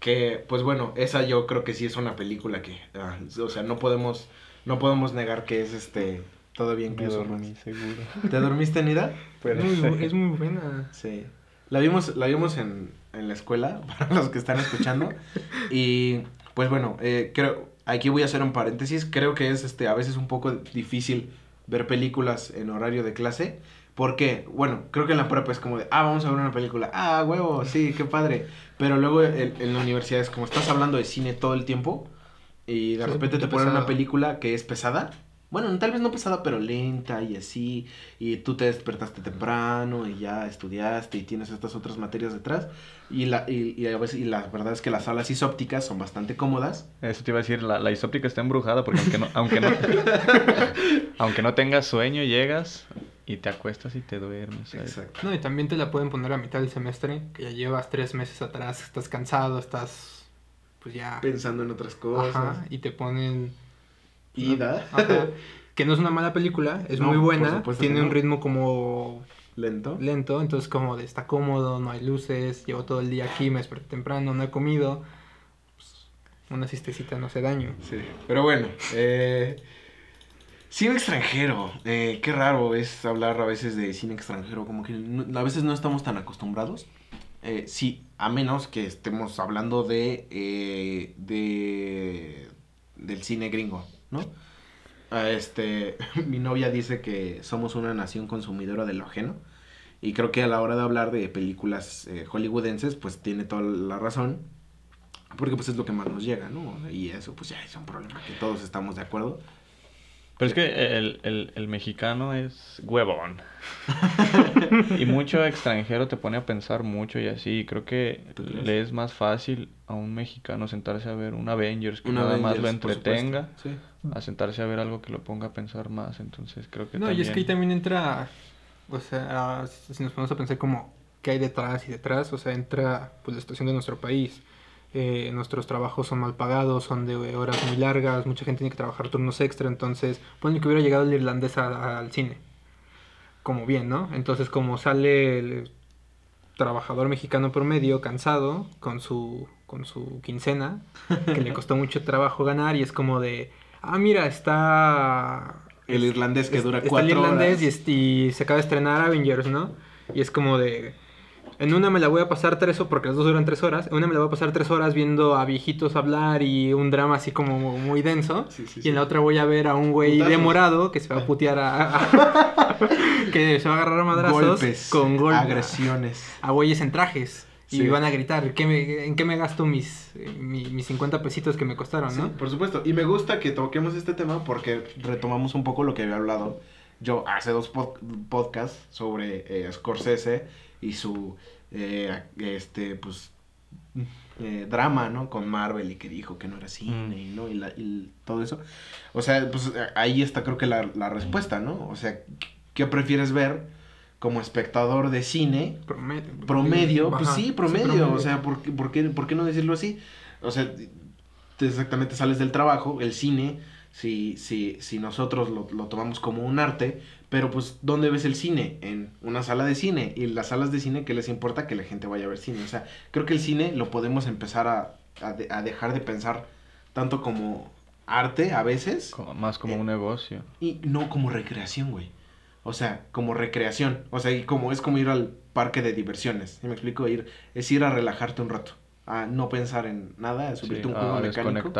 Que, pues bueno, esa yo creo que sí es una película que, ah, o sea, no podemos, no podemos negar que es este, todavía incluso. Me seguro. ¿Te dormiste en Ida? es muy buena. Sí. La vimos, la vimos en, en la escuela, para los que están escuchando. y pues bueno, eh, creo, aquí voy a hacer un paréntesis. Creo que es este, a veces un poco difícil ver películas en horario de clase. Porque, bueno, creo que en la prepa es como de, ah, vamos a ver una película. Ah, huevo, sí, qué padre. Pero luego en, la universidad es como estás hablando de cine todo el tiempo y de repente te ponen una película que es pesada bueno, tal vez no pesada, pero lenta y así, y tú te despertaste temprano y ya estudiaste y tienes estas otras materias detrás, y la, y, a veces, y la verdad es que las salas isópticas son bastante cómodas. Eso te iba a decir, la, la isóptica está embrujada porque aunque no, aunque no, aunque no tengas sueño, llegas y te acuestas y te duermes. Exacto. No, y también te la pueden poner a mitad del semestre, que ya llevas tres meses atrás, estás cansado, estás pues ya... Pensando en otras cosas. Ajá, y te ponen Ida. Que no es una mala película, es muy buena, tiene un ritmo como lento. Lento, entonces como de está cómodo, no hay luces, llevo todo el día aquí, me desperté temprano, no he comido. Pues, una cistecita no hace daño. Sí, pero bueno, eh, cine extranjero, eh, qué raro es hablar a veces de cine extranjero, como que a veces no estamos tan acostumbrados. Eh, sí, a menos que estemos hablando de, eh, de del cine gringo. ¿No? Este, mi novia dice que somos una nación consumidora de lo ajeno. Y creo que a la hora de hablar de películas eh, hollywoodenses, pues tiene toda la razón. Porque pues es lo que más nos llega, ¿no? Y eso pues ya es un problema que todos estamos de acuerdo. Pero es que el, el mexicano es huevón. y mucho extranjero te pone a pensar mucho y así. Creo que le es más fácil a un mexicano sentarse a ver un Avengers que nada más lo entretenga. A sentarse a ver algo que lo ponga a pensar más. Entonces creo que. No, y es que ahí también entra. O sea, si nos ponemos a pensar como qué hay detrás y detrás, o sea, entra pues la situación de nuestro país eh, nuestros trabajos son mal pagados, son de horas muy largas, mucha gente tiene que trabajar turnos extra, entonces, pueden que hubiera llegado el irlandés al cine, como bien, ¿no? Entonces, como sale el trabajador mexicano promedio cansado con su, con su quincena, que le costó mucho trabajo ganar, y es como de, ah, mira, está... El irlandés que dura cuatro está el irlandés Y, y se acaba de estrenar Avengers, ¿no? Y es como de en una me la voy a pasar tres horas, porque las dos duran tres horas. En una me la voy a pasar tres horas viendo a viejitos hablar y un drama así como muy denso. y en la otra voy a ver a un güey demorado que se va a putear a. que se va a agarrar a madrazos. con golpes. Agresiones. A güeyes en trajes. Y van a gritar, ¿en qué me gasto mis, mis 50 pesitos que me costaron, no? por supuesto. Y me gusta que toquemos este tema porque retomamos un poco lo que había hablado yo hace dos podcasts sobre eh, Scorsese y su, eh, este, pues, eh, drama, ¿no? Con Marvel y que dijo que no era cine, mm. ¿no? Y, la, y, todo eso. O sea, pues ahí está creo que la, la respuesta, ¿no? O sea, ¿qué prefieres ver como espectador de cine? Promedio. Promedio, pues sí, promedio. O sea, ¿por, por, qué, ¿por qué no decirlo así? O sea, exactamente sales del trabajo, el cine, si, si, si nosotros lo, lo tomamos como un arte, pero pues, ¿dónde ves el cine? En una sala de cine. Y las salas de cine, ¿qué les importa que la gente vaya a ver cine? O sea, creo que el cine lo podemos empezar a, a, dejar de pensar tanto como arte a veces. más como un eh, negocio. Y no como recreación, güey. O sea, como recreación. O sea, y como es como ir al parque de diversiones. ¿Sí me explico? Ir, es ir a relajarte un rato. A no pensar en nada, a subirte un juego mecánico.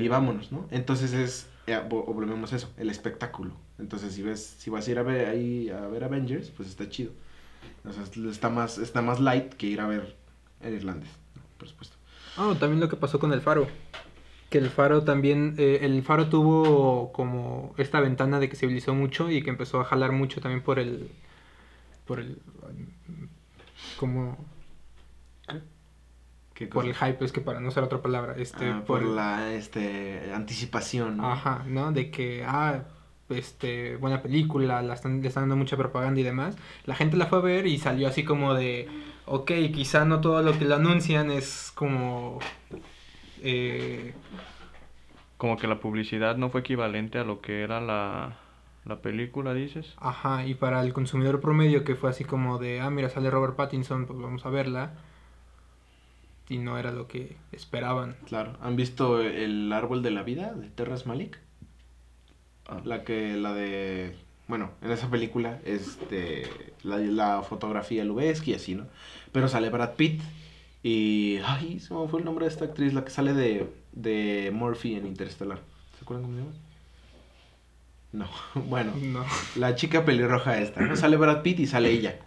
Y vámonos, ¿no? Entonces es volvemos a eso, el espectáculo. Entonces, si ves, si vas a ir a ver ahí a ver Avengers, pues está chido. O sea, está más, está más light que ir a ver el irlandés, por supuesto. Ah, también lo que pasó con el faro. Que el faro también, eh, el faro tuvo como esta ventana de que se civilizó mucho y que empezó a jalar mucho también por el, por el, como por el hype, es que para no usar otra palabra, este, ah, por, la este, anticipación. Ajá, ¿no? De que, ah, este, buena película, la están, le están dando mucha propaganda y demás, la gente la fue a ver y salió así como de, ok, quizá no todo lo que lo anuncian es como... Eh, como que la publicidad no fue equivalente a lo que era la, la película, dices. Ajá, y para el consumidor promedio que fue así como de, ah, mira, sale Robert Pattinson, pues vamos a verla. Y no era lo que esperaban. Claro, ¿han visto El árbol de la vida de Terras Malik? Ah. La que, la de, bueno, en esa película, este, la, la fotografía Lubeski y así, ¿no? Pero sale Brad Pitt y, ay, se me fue el nombre de esta actriz, la que sale de, de Murphy en Interstellar. ¿Se acuerdan cómo se llama? No, bueno, no. la chica pelirroja esta, ¿no? Sale Brad Pitt y sale ella.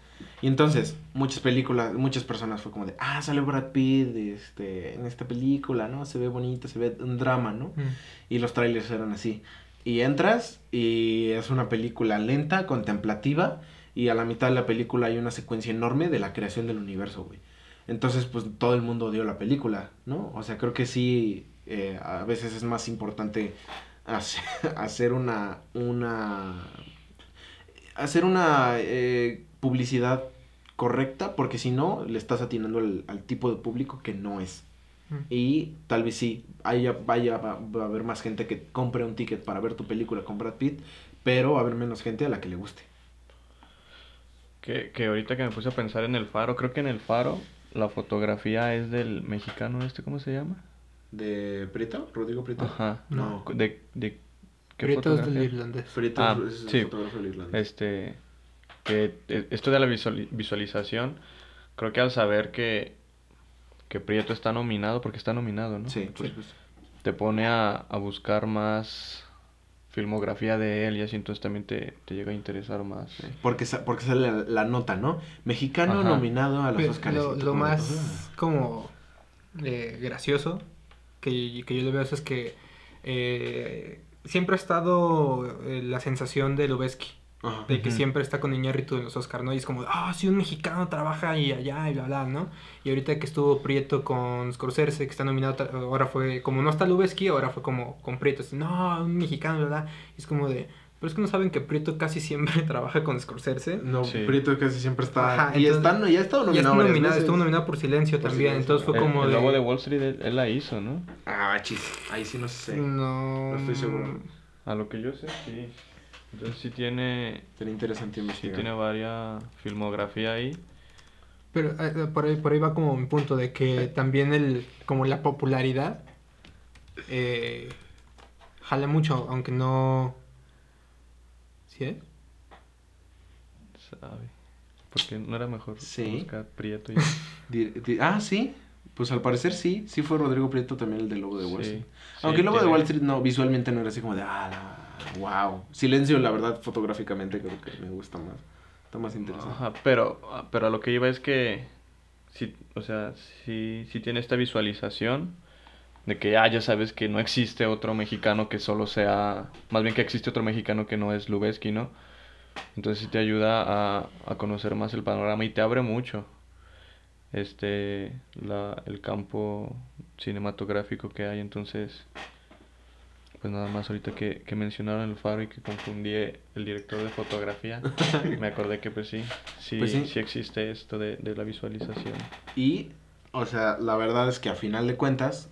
Y entonces, muchas películas, muchas personas fue como de, ah, sale Brad Pitt este, en esta película, ¿no? Se ve bonito, se ve un drama, ¿no? Mm. Y los trailers eran así. Y entras y es una película lenta, contemplativa, y a la mitad de la película hay una secuencia enorme de la creación del universo, güey. Entonces, pues todo el mundo odió la película, ¿no? O sea, creo que sí, eh, a veces es más importante hacer, hacer una, una, hacer una eh, publicidad correcta, porque si no, le estás atinando al, tipo de público que no es. Y tal vez sí, haya, vaya, va, a haber más gente que compre un ticket para ver tu película con Brad Pitt, pero va a haber menos gente a la que le guste. Que, que ahorita que me puse a pensar en el faro, creo que en el faro la fotografía es del mexicano este, ¿cómo se llama? ¿De Prieto? ¿Rodrigo Prieto? Ajá. No. ¿De, de qué Prieto es del irlandés. Prieto ah, es el fotógrafo del irlandés. Este, que e, esto de la visualización, creo que al saber que, que Prieto está nominado, porque está nominado, ¿no? Sí, pues, pues. Te pone a, a buscar más filmografía de él y así entonces también te, llega a interesar más. Porque, porque sale la, nota, ¿no? Mexicano nominado a los Oscars. Lo, más como eh, gracioso que, que, yo le veo es que eh, siempre ha estado eh, la sensación de Lubeski de que siempre está con Iñárritu en los Oscars, ¿no? Y es como, ah, sí, un mexicano trabaja ahí allá y bla, bla, ¿no? Y ahorita que estuvo Prieto con Scorsese, que está nominado, ahora fue, como no está Lubeski, ahora fue como con Prieto. no, un mexicano, ¿verdad? Y es como de, pero es que no saben que Prieto casi siempre trabaja con Scorsese. No, Prieto casi siempre está. y está, ya ha estado nominado. Ya nominado, estuvo nominado por Silencio también. entonces fue como. El, de... de Wall Street él, la hizo, ¿no? Ah, chis. Ahí sí no sé. No. No estoy seguro. A lo que yo sé, sí. Entonces sí tiene... Sería interesante investigar. Sí tiene varias filmografía ahí. Pero eh, por, ahí, por ahí va como mi punto de que también el como la popularidad eh, jala mucho, aunque no... ¿Sí es? Sabe. Porque no era mejor buscar Prieto y... ah, sí. Pues al parecer sí. Sí fue Rodrigo Prieto también el del Lobo de Wall Street. Aunque el Lobo de Wall Street no, visualmente no era así como de... Ah, Wow. Silencio, la verdad, fotográficamente creo que me gusta más. Está más interesante. Pero, pero lo que iba es que, si, o sea, si, si tiene esta visualización de que ah, ya sabes que no existe otro mexicano que solo sea, más bien que existe otro mexicano que no es Lubeski, ¿no? Entonces sí te ayuda a, a conocer más el panorama y te abre mucho este la, el campo cinematográfico que hay entonces pues nada más ahorita que, que mencionaron el faro y que confundí el director de fotografía, me acordé que pues sí, sí, pues sí. existe esto de, de, la visualización. Y, o sea, la verdad es que a final de cuentas,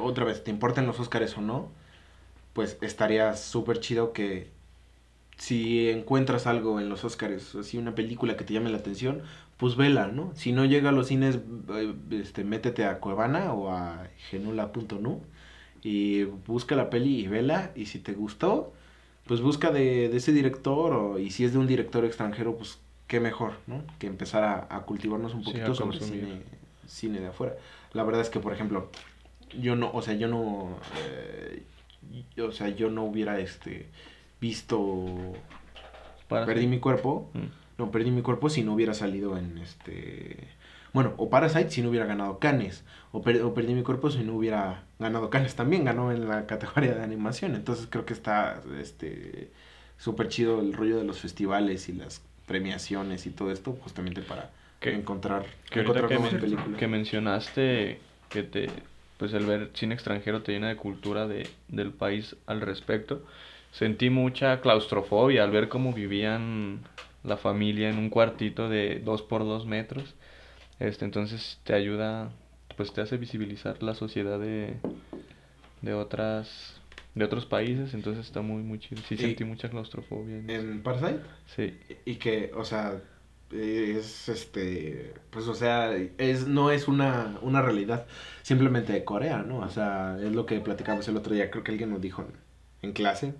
otra vez, te importen los Oscars o no, pues estaría súper chido que si encuentras algo en los Oscars, así una película que te llame la atención, pues vela, ¿no? Si no llega a los cines, eh, este, métete a Cuevana o a genula.nu y busca la peli y vela y si te gustó, pues busca de, de ese director o, y si es de un director extranjero, pues qué mejor, ¿no? Que empezar a, a cultivarnos un poquito sobre cine, cine de afuera. La verdad es que, por ejemplo, yo no, o sea, yo no, eh, o sea, yo no hubiera, este, visto, perdí mi cuerpo, mm. no, perdí mi cuerpo si no hubiera salido en, este, bueno, o Parasite si no hubiera ganado Cannes, o, Perdí mi cuerpo si no hubiera ganado Cannes también, ganó en la categoría de animación. Entonces creo que está este súper chido el rollo de los festivales y las premiaciones y todo esto, justamente para encontrar, que encontrar que, que mencionaste que te pues el ver cine extranjero te llena de cultura de, del país al respecto. sentí mucha claustrofobia al ver cómo vivían la familia en un cuartito de dos por dos metros. Este, entonces te ayuda, pues te hace visibilizar la sociedad de, de otras de otros países, entonces está muy muy chido. Sí sentí mucha claustrofobia. ¿En, ¿En Parasite? Sí. Y que, o sea, es este, pues o sea, es no es una, una realidad simplemente de Corea, ¿no? O sea, es lo que platicamos el otro día, creo que alguien nos dijo en, clase,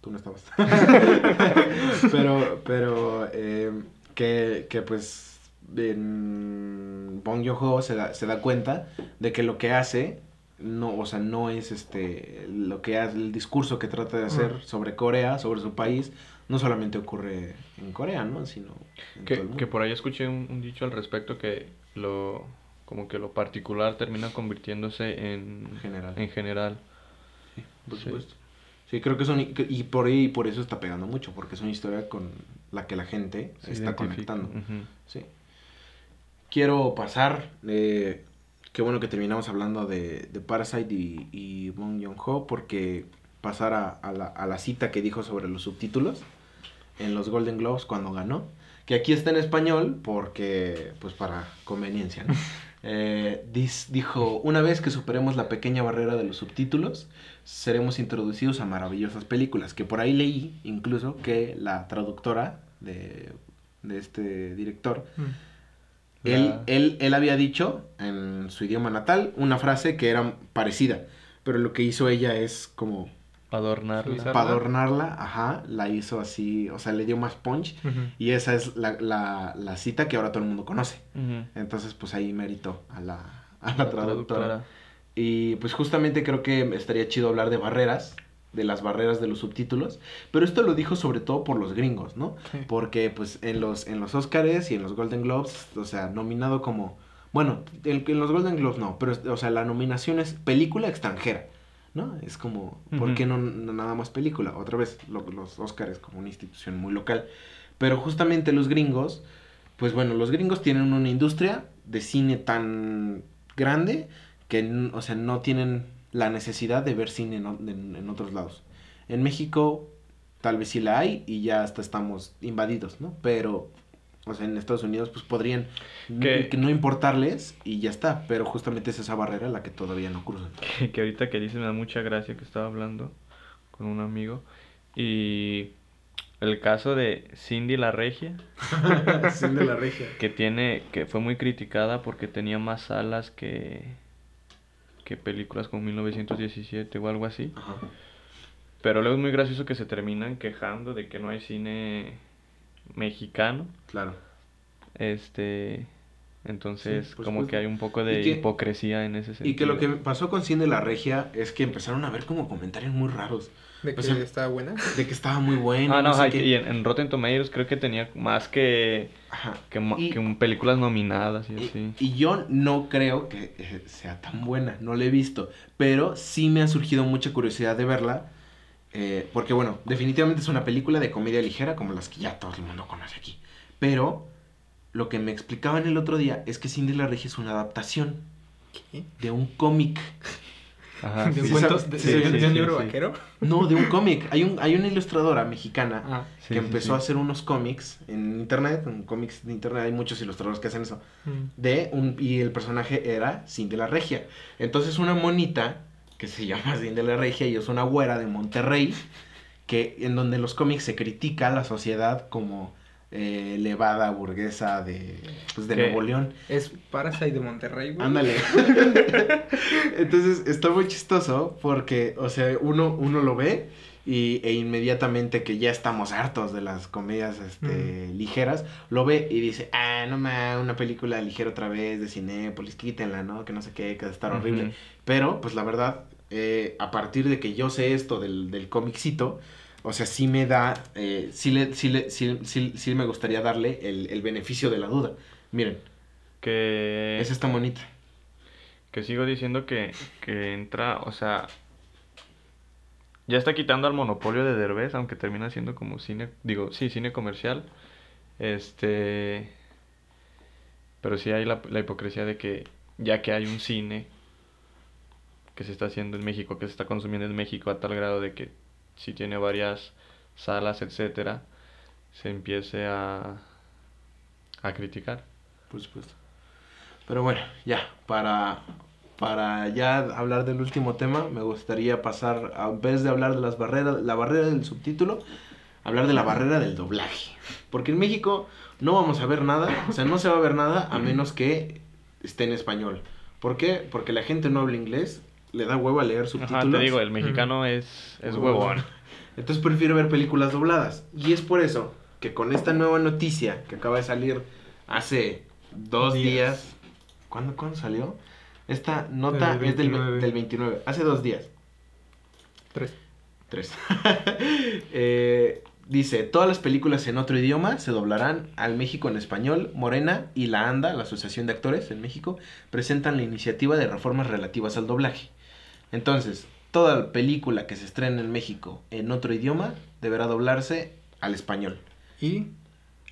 tú no estabas, pero, pero, eh, que, que pues en Bong Joon-ho se da, se da cuenta de que lo que hace no, o sea, no es este lo que hace el discurso que trata de hacer sobre Corea, sobre su país, no solamente ocurre en Corea, ¿no? Sino que, que por ahí escuché un, dicho al respecto que lo como que lo particular termina convirtiéndose en general. En general. Sí, por supuesto. Sí, creo que son y por ahí por eso está pegando mucho, porque es una historia con la que la gente se está conectando. Sí. Quiero pasar eh, qué bueno que terminamos hablando de, de Parasite y, y Bong Joon-ho porque pasar a, a, la, a, la, cita que dijo sobre los subtítulos en los Golden Globes cuando ganó. Que aquí está en español porque, pues para conveniencia, ¿no? eh, dijo, una vez que superemos la pequeña barrera de los subtítulos, seremos introducidos a maravillosas películas. Que por ahí leí incluso que la traductora de, de este director, mm. Él, él, él había dicho en su idioma natal una frase que era parecida, pero lo que hizo ella es como para adornarla. Para adornarla, ajá, la hizo así, o sea, le dio más punch. Y esa es la, la, la, cita que ahora todo el mundo conoce. Entonces, pues ahí mérito a la, a la, traductora. Y pues justamente creo que estaría chido hablar de barreras, de las barreras de los subtítulos. Pero esto lo dijo sobre todo por los gringos, ¿no? Porque pues en los, en los Oscars y en los Golden Globes, o sea, nominado como... Bueno, en, en los Golden Globes no, pero, o sea, la nominación es película extranjera. ¿no? Es como, ¿por qué no, nada más película? Otra vez, los Oscars como una institución muy local. Pero justamente los gringos, pues bueno, los gringos tienen una industria de cine tan grande que, o sea, no tienen la necesidad de ver cine en, en otros lados. En México tal vez sí la hay y ya hasta estamos invadidos, ¿no? Pero o sea, en Estados Unidos, pues podrían que, no importarles y ya está. Pero justamente es esa barrera la que todavía no cruzan. Que, ahorita que dices me da mucha gracia que estaba hablando con un amigo. Y el caso de Cindy la Regia. Cindy la Regia. Que tiene, que fue muy criticada porque tenía más salas que, que películas como 1917 o algo así. Pero luego es muy gracioso que se terminan quejando de que no hay cine mexicano. Claro. Este, entonces como que hay un poco de hipocresía en ese sentido. Y que lo que pasó con Cine La Regia es que empezaron a ver como comentarios muy raros. ¿De que estaba buena? De que estaba muy buena. Ah, no, y en, Rotten Tomatoes creo que tenía más que, que, películas nominadas y, así. Y yo no creo que eh, sea tan buena, no la he visto, pero sí me ha surgido mucha curiosidad de verla eh, porque bueno, definitivamente es una película de comedia ligera como las que ya todo el mundo conoce aquí. Pero lo que me explicaban el otro día es que Cindy la Regia es una adaptación de un cómic. ¿De un cuento? ¿De, un libro vaquero? No, de un cómic. Hay, un, hay una ilustradora mexicana ah, que empezó a hacer unos cómics en internet. En cómics de internet hay muchos ilustradores que hacen eso. Mm. De un, y el personaje era Cindy la Regia. Entonces una monita que se llama de la Regia y es una güera de Monterrey, que en donde en los cómics se critica a la sociedad como eh, elevada, burguesa de, pues, de Nuevo León. Es Parasite de Monterrey, güey. Ándale. Entonces está muy chistoso porque, o sea, uno, uno lo ve y, e inmediatamente que ya estamos hartos de las comedias este, ligeras, lo ve y dice, ah, no mames, una película ligera otra vez de Cinépolis, quítenla, ¿no? Que no sé qué, que va a estar horrible. Pero, pues la verdad, eh, a partir de que yo sé esto del, del cómicito, o sea, sí me da, eh, sí, le, sí, le, sí, sí, me gustaría darle el, el, beneficio de la duda. Miren. Que... Es esta bonita. Que sigo diciendo que, que entra, o sea, ya está quitando al monopolio de Derbez, aunque termina siendo como cine, digo, sí, cine comercial. Este. Pero sí hay la, la hipocresía de que ya que hay un cine que se está haciendo en México, que se está consumiendo en México a tal grado de que si tiene varias salas, etcétera, se empiece a, a criticar. Por supuesto. Pero bueno, ya, para, para ya hablar del último tema, me gustaría pasar, a vez de hablar de las barreras, la barrera del subtítulo, hablar de la barrera del doblaje. Porque en México no vamos a ver nada, o sea, no se va a ver nada a menos que esté en español. ¿Por qué? Porque la gente no habla inglés, le da huevo a leer subtítulos. Ajá, te digo, el mexicano es, es huevón. Entonces prefiero ver películas dobladas. Y es por eso que con esta nueva noticia que acaba de salir hace dos días, ¿cuándo, ¿cuándo salió? Esta nota es del, del 29, hace dos días. Tres. Tres. eh, Dice, todas las películas en otro idioma se doblarán al México en español. Morena y la ANDA, la Asociación de Actores en México, presentan la iniciativa de reformas relativas al doblaje. Entonces, toda película que se estrene en México en otro idioma deberá doblarse al español. Y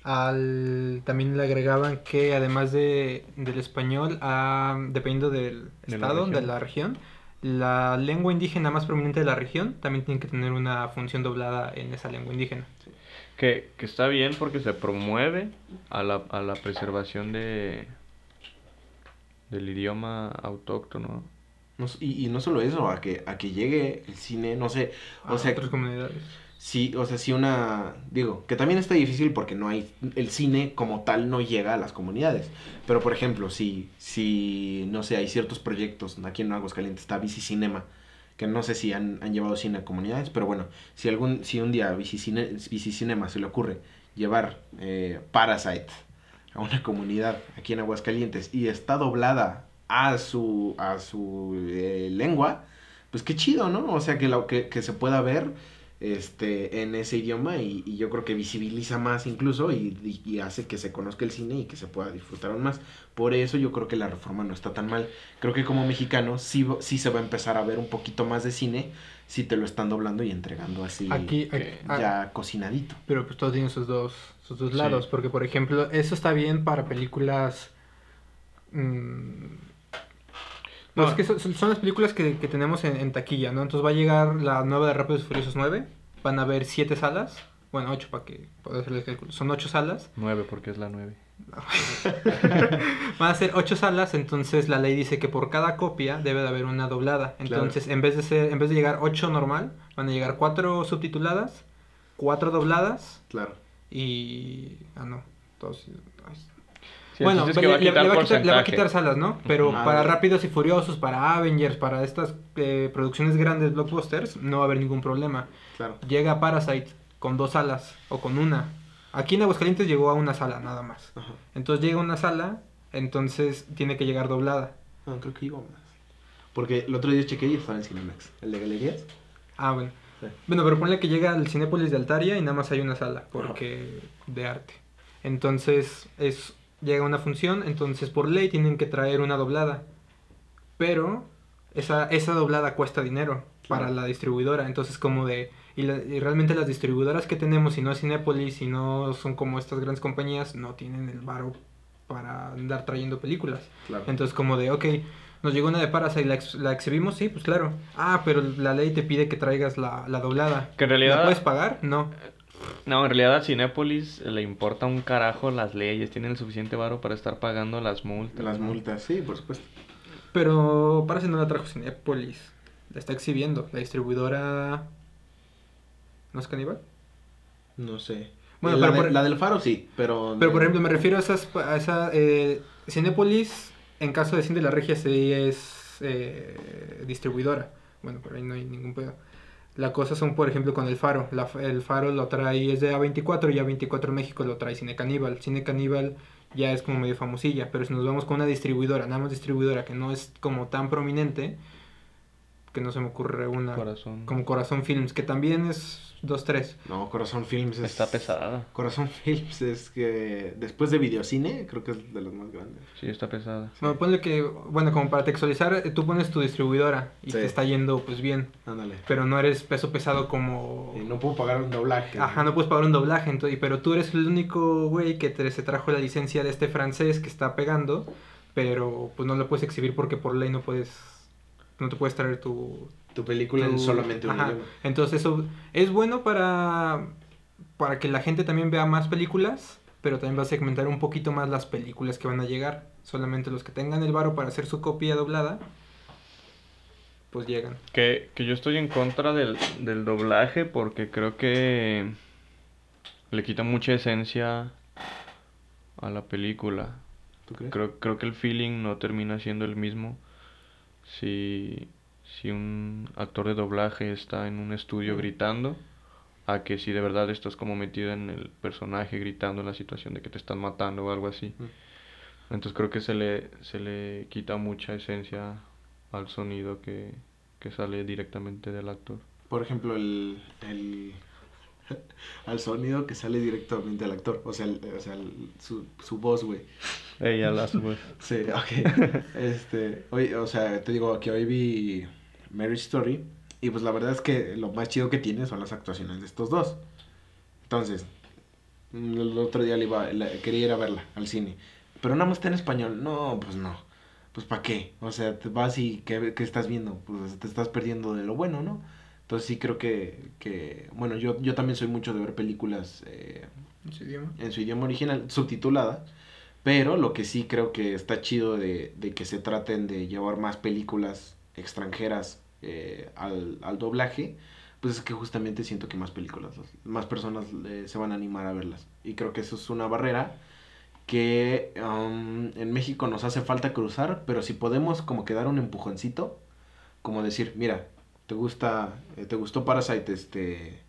al, también le agregaban que además de, del español, ah, dependiendo del estado, de la región, la lengua indígena más prominente de la región también tiene que tener una función doblada en esa lengua indígena. Que, que, está bien porque se promueve a la, a la preservación de del idioma autóctono. Y, y, no solo eso, a que, a que llegue el cine, no sé, o sea, otras comunidades sí, o sea, sí una, digo, que también está difícil porque no hay, el cine como tal no llega a las comunidades. Pero, por ejemplo, si, si no sé, hay ciertos proyectos, aquí en Aguascalientes está Bici Cinema, que no sé si han, han llevado cine a comunidades, pero bueno, si algún, si un día Bici, Cinema se le ocurre llevar eh, Parasite a una comunidad aquí en Aguascalientes y está doblada a su, a su eh, lengua, pues qué chido, ¿no? O sea, que, lo, que, que se pueda ver este, en ese idioma y, yo creo que visibiliza más incluso y, hace que se conozca el cine y que se pueda disfrutar aún más. Por eso yo creo que la reforma no está tan mal. Creo que como mexicano sí, sí se va a empezar a ver un poquito más de cine si te lo están doblando y entregando así aquí, ah, ya cocinadito. Pero pues todo tiene sus dos, sus dos lados, porque por ejemplo eso está bien para películas... Mmm, no, es que son, las películas que, tenemos en, taquilla, ¿no? Entonces va a llegar la nueva de Rápidos y Furiosos 9. Van a haber siete salas. Bueno, ocho para que pueda hacer el cálculo. Son ocho salas. Nueve porque es la nueve. Van a ser ocho salas, entonces la ley dice que por cada copia debe de haber una doblada. Entonces, en vez de ser, en vez de llegar ocho normal, van a llegar cuatro subtituladas, cuatro dobladas. Claro. Y. Ah, no. Bueno, le, va a quitar, salas, ¿no? Pero para Rápidos y Furiosos, para Avengers, para estas eh, producciones grandes, blockbusters, no va a haber ningún problema. Claro. Llega Parasite con dos salas o con una. Aquí en Aguascalientes llegó a una sala nada más. Entonces llega una sala, entonces tiene que llegar doblada. No, creo que iba más. Porque el otro día chequeé y estaba en Cinemax. ¿El de galerías? Ah, bueno. Bueno, pero ponle que llega al Cinépolis de Altaria y nada más hay una sala, porque de arte. Entonces es llega una función, entonces por ley tienen que traer una doblada. Pero esa, esa doblada cuesta dinero para la distribuidora. Entonces como de... Y, realmente las distribuidoras que tenemos, si no es Cinepolis, si no son como estas grandes compañías, no tienen el varo para andar trayendo películas. Entonces como de, ok, nos llegó una de Parasite, la, la exhibimos, sí, pues claro. Ah, pero la ley te pide que traigas la, la doblada. Que en realidad... ¿La puedes pagar? No. No, en realidad a Cinépolis le importa un carajo las leyes, tienen el suficiente varo para estar pagando las multas. Las multas, sí, por supuesto. Pero parece no la trajo Cinépolis, la está exhibiendo. La distribuidora... ¿No es caníbal? No sé. Bueno, la, la del Faro sí, pero... Pero por ejemplo, me refiero a, esas, a esa... Eh, Cinépolis, en caso de Cine de la Regia, sí es eh, distribuidora. Bueno, por ahí no hay ningún pedo. La cosa son, por ejemplo, con el Faro. el Faro lo trae, es de A24 y A24 México lo trae Cine Caníbal. Cine Caníbal ya es como medio famosilla, pero si nos vamos con una distribuidora, nada más distribuidora que no es como tan prominente, que no se me ocurre una. Como Corazón Films, que también es 2-3. No, Corazón Films Está pesada. Corazón Films es que después de Videocine, creo que es de los más grandes. Sí, está pesada. Me pone que, bueno, como para textualizar, eh, tú pones tu distribuidora y te está yendo pues bien. Ándale. Pero no eres peso pesado como... no puedo pagar un doblaje. Ajá, no puedes pagar un doblaje, entonces, pero tú eres el único güey que te, se trajo la licencia de este francés que está pegando, pero pues no lo puedes exhibir porque por ley no puedes... No te puedes traer tu, tu película en solamente un idioma. Entonces eso es bueno para, para que la gente también vea más películas, pero también va a segmentar un poquito más las películas que van a llegar. Solamente los que tengan el varo para hacer su copia doblada, pues llegan. Que, que yo estoy en contra del, del doblaje porque creo que le quita mucha esencia a la película. Creo, creo que el feeling no termina siendo el mismo si, si un actor de doblaje está en un estudio gritando a que si de verdad estás como metido en el personaje gritando en la situación de que te están matando o algo así. Entonces creo que se le, se le quita mucha esencia al sonido que, que sale directamente del actor. Por ejemplo, el, el al sonido que sale directamente al actor. O sea, o sea su, su voz, güey. Ella la su voz. sí, ok. Este, hoy, o sea, te digo que hoy vi Mary Story. Y pues la verdad es que lo más chido que tiene son las actuaciones de estos dos. Entonces, el otro día le iba, quería ir a verla al cine. Pero nada más está en español. No, pues no. Pues ¿para qué? O sea, te vas y ¿qué, ¿qué, estás viendo? Pues te estás perdiendo de lo bueno, ¿no? Entonces sí creo que, que bueno, yo, yo también soy mucho de ver películas eh, ¿En, su idioma? en su idioma original, subtitulada, pero lo que sí creo que está chido de, de que se traten de llevar más películas extranjeras eh, al, al, doblaje, pues es que justamente siento que más películas, más personas eh, se van a animar a verlas. Y creo que eso es una barrera que um, en México nos hace falta cruzar, pero si podemos como que dar un empujoncito, como decir, mira, ¿Te gusta, eh, te gustó Parasite este,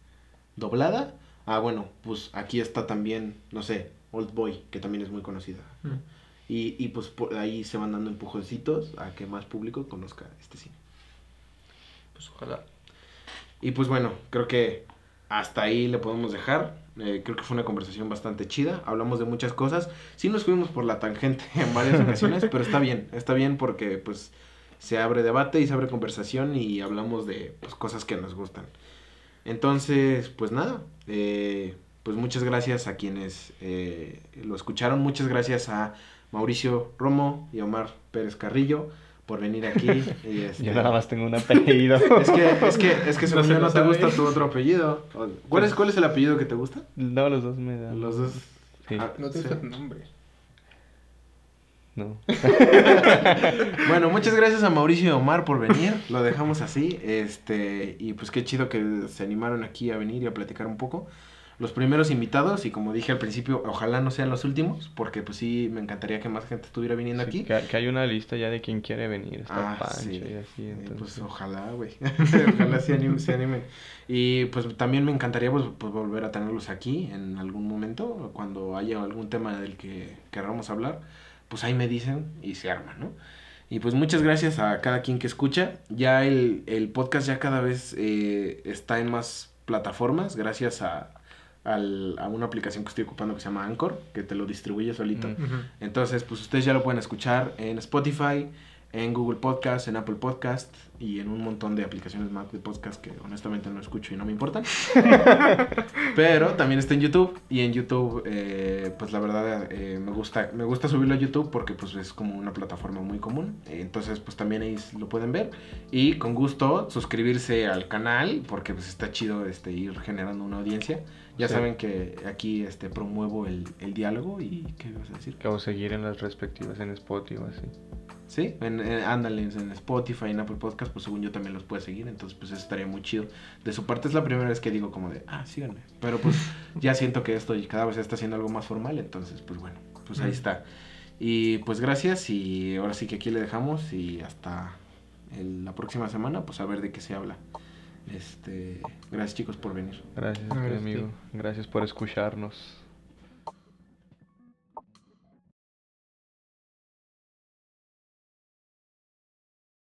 doblada? Ah, bueno, pues aquí está también, no sé, Old Boy, que también es muy conocida. Mm. Y, y pues por ahí se van dando empujoncitos a que más público conozca este cine. Pues ojalá. Y pues bueno, creo que hasta ahí le podemos dejar. Eh, creo que fue una conversación bastante chida. Hablamos de muchas cosas. Sí nos fuimos por la tangente en varias ocasiones, pero está bien. Está bien porque pues se abre debate y se abre conversación y hablamos de pues, cosas que nos gustan. Entonces, pues nada, eh, pues muchas gracias a quienes eh, lo escucharon, muchas gracias a Mauricio Romo y Omar Pérez Carrillo por venir aquí. Y este... Yo nada más tengo un apellido. es que, es que, es que según no, no te gusta tu otro apellido. ¿Cuál es, ¿Cuál es el apellido que te gusta? No, los dos me dan. Los dos. Ah, no te gusta tu nombre. bueno, muchas gracias a Mauricio y Omar por venir. Lo dejamos así. Este, y pues qué chido que se animaron aquí a venir y a platicar un poco. Los primeros invitados, y como dije al principio, ojalá no sean los últimos, porque pues sí, me encantaría que más gente estuviera viniendo aquí. Que, hay una lista ya de quien quiere venir. Está ah, y así. Pues ojalá, güey. ojalá se animen, se animen. Y pues también me encantaría pues, pues, volver a tenerlos aquí en algún momento, cuando haya algún tema del que queramos hablar pues ahí me dicen y se arma, ¿no? Y pues muchas gracias a cada quien que escucha. Ya el, el podcast ya cada vez eh, está en más plataformas gracias a, al, a una aplicación que estoy ocupando que se llama Anchor, que te lo distribuye solito. Entonces, pues ustedes ya lo pueden escuchar en Spotify, en Google Podcast, en Apple Podcast y en un montón de aplicaciones más de podcast que honestamente no escucho y no me importan. Pero también está en YouTube y en YouTube, eh, pues la verdad eh, me gusta me gusta subirlo a YouTube porque pues es como una plataforma muy común. Entonces pues también ahí lo pueden ver y con gusto suscribirse al canal porque pues está chido este ir generando una audiencia. Ya saben que aquí este promuevo el, el diálogo y ¿qué vas a decir? Que vamos a seguir en las respectivas en Spotify así. Sí, en, ándale, en Spotify, en Apple Podcast, pues según yo también los puedes seguir, entonces pues eso estaría muy chido. De su parte es la primera vez que digo como de, ah, síganme. Pero pues ya siento que esto cada vez está haciendo algo más formal, entonces pues bueno, pues ahí está. Y pues gracias y ahora sí que aquí le dejamos y hasta la próxima semana pues a ver de qué se habla. Este, gracias chicos por venir. Gracias, amigo. Gracias por escucharnos.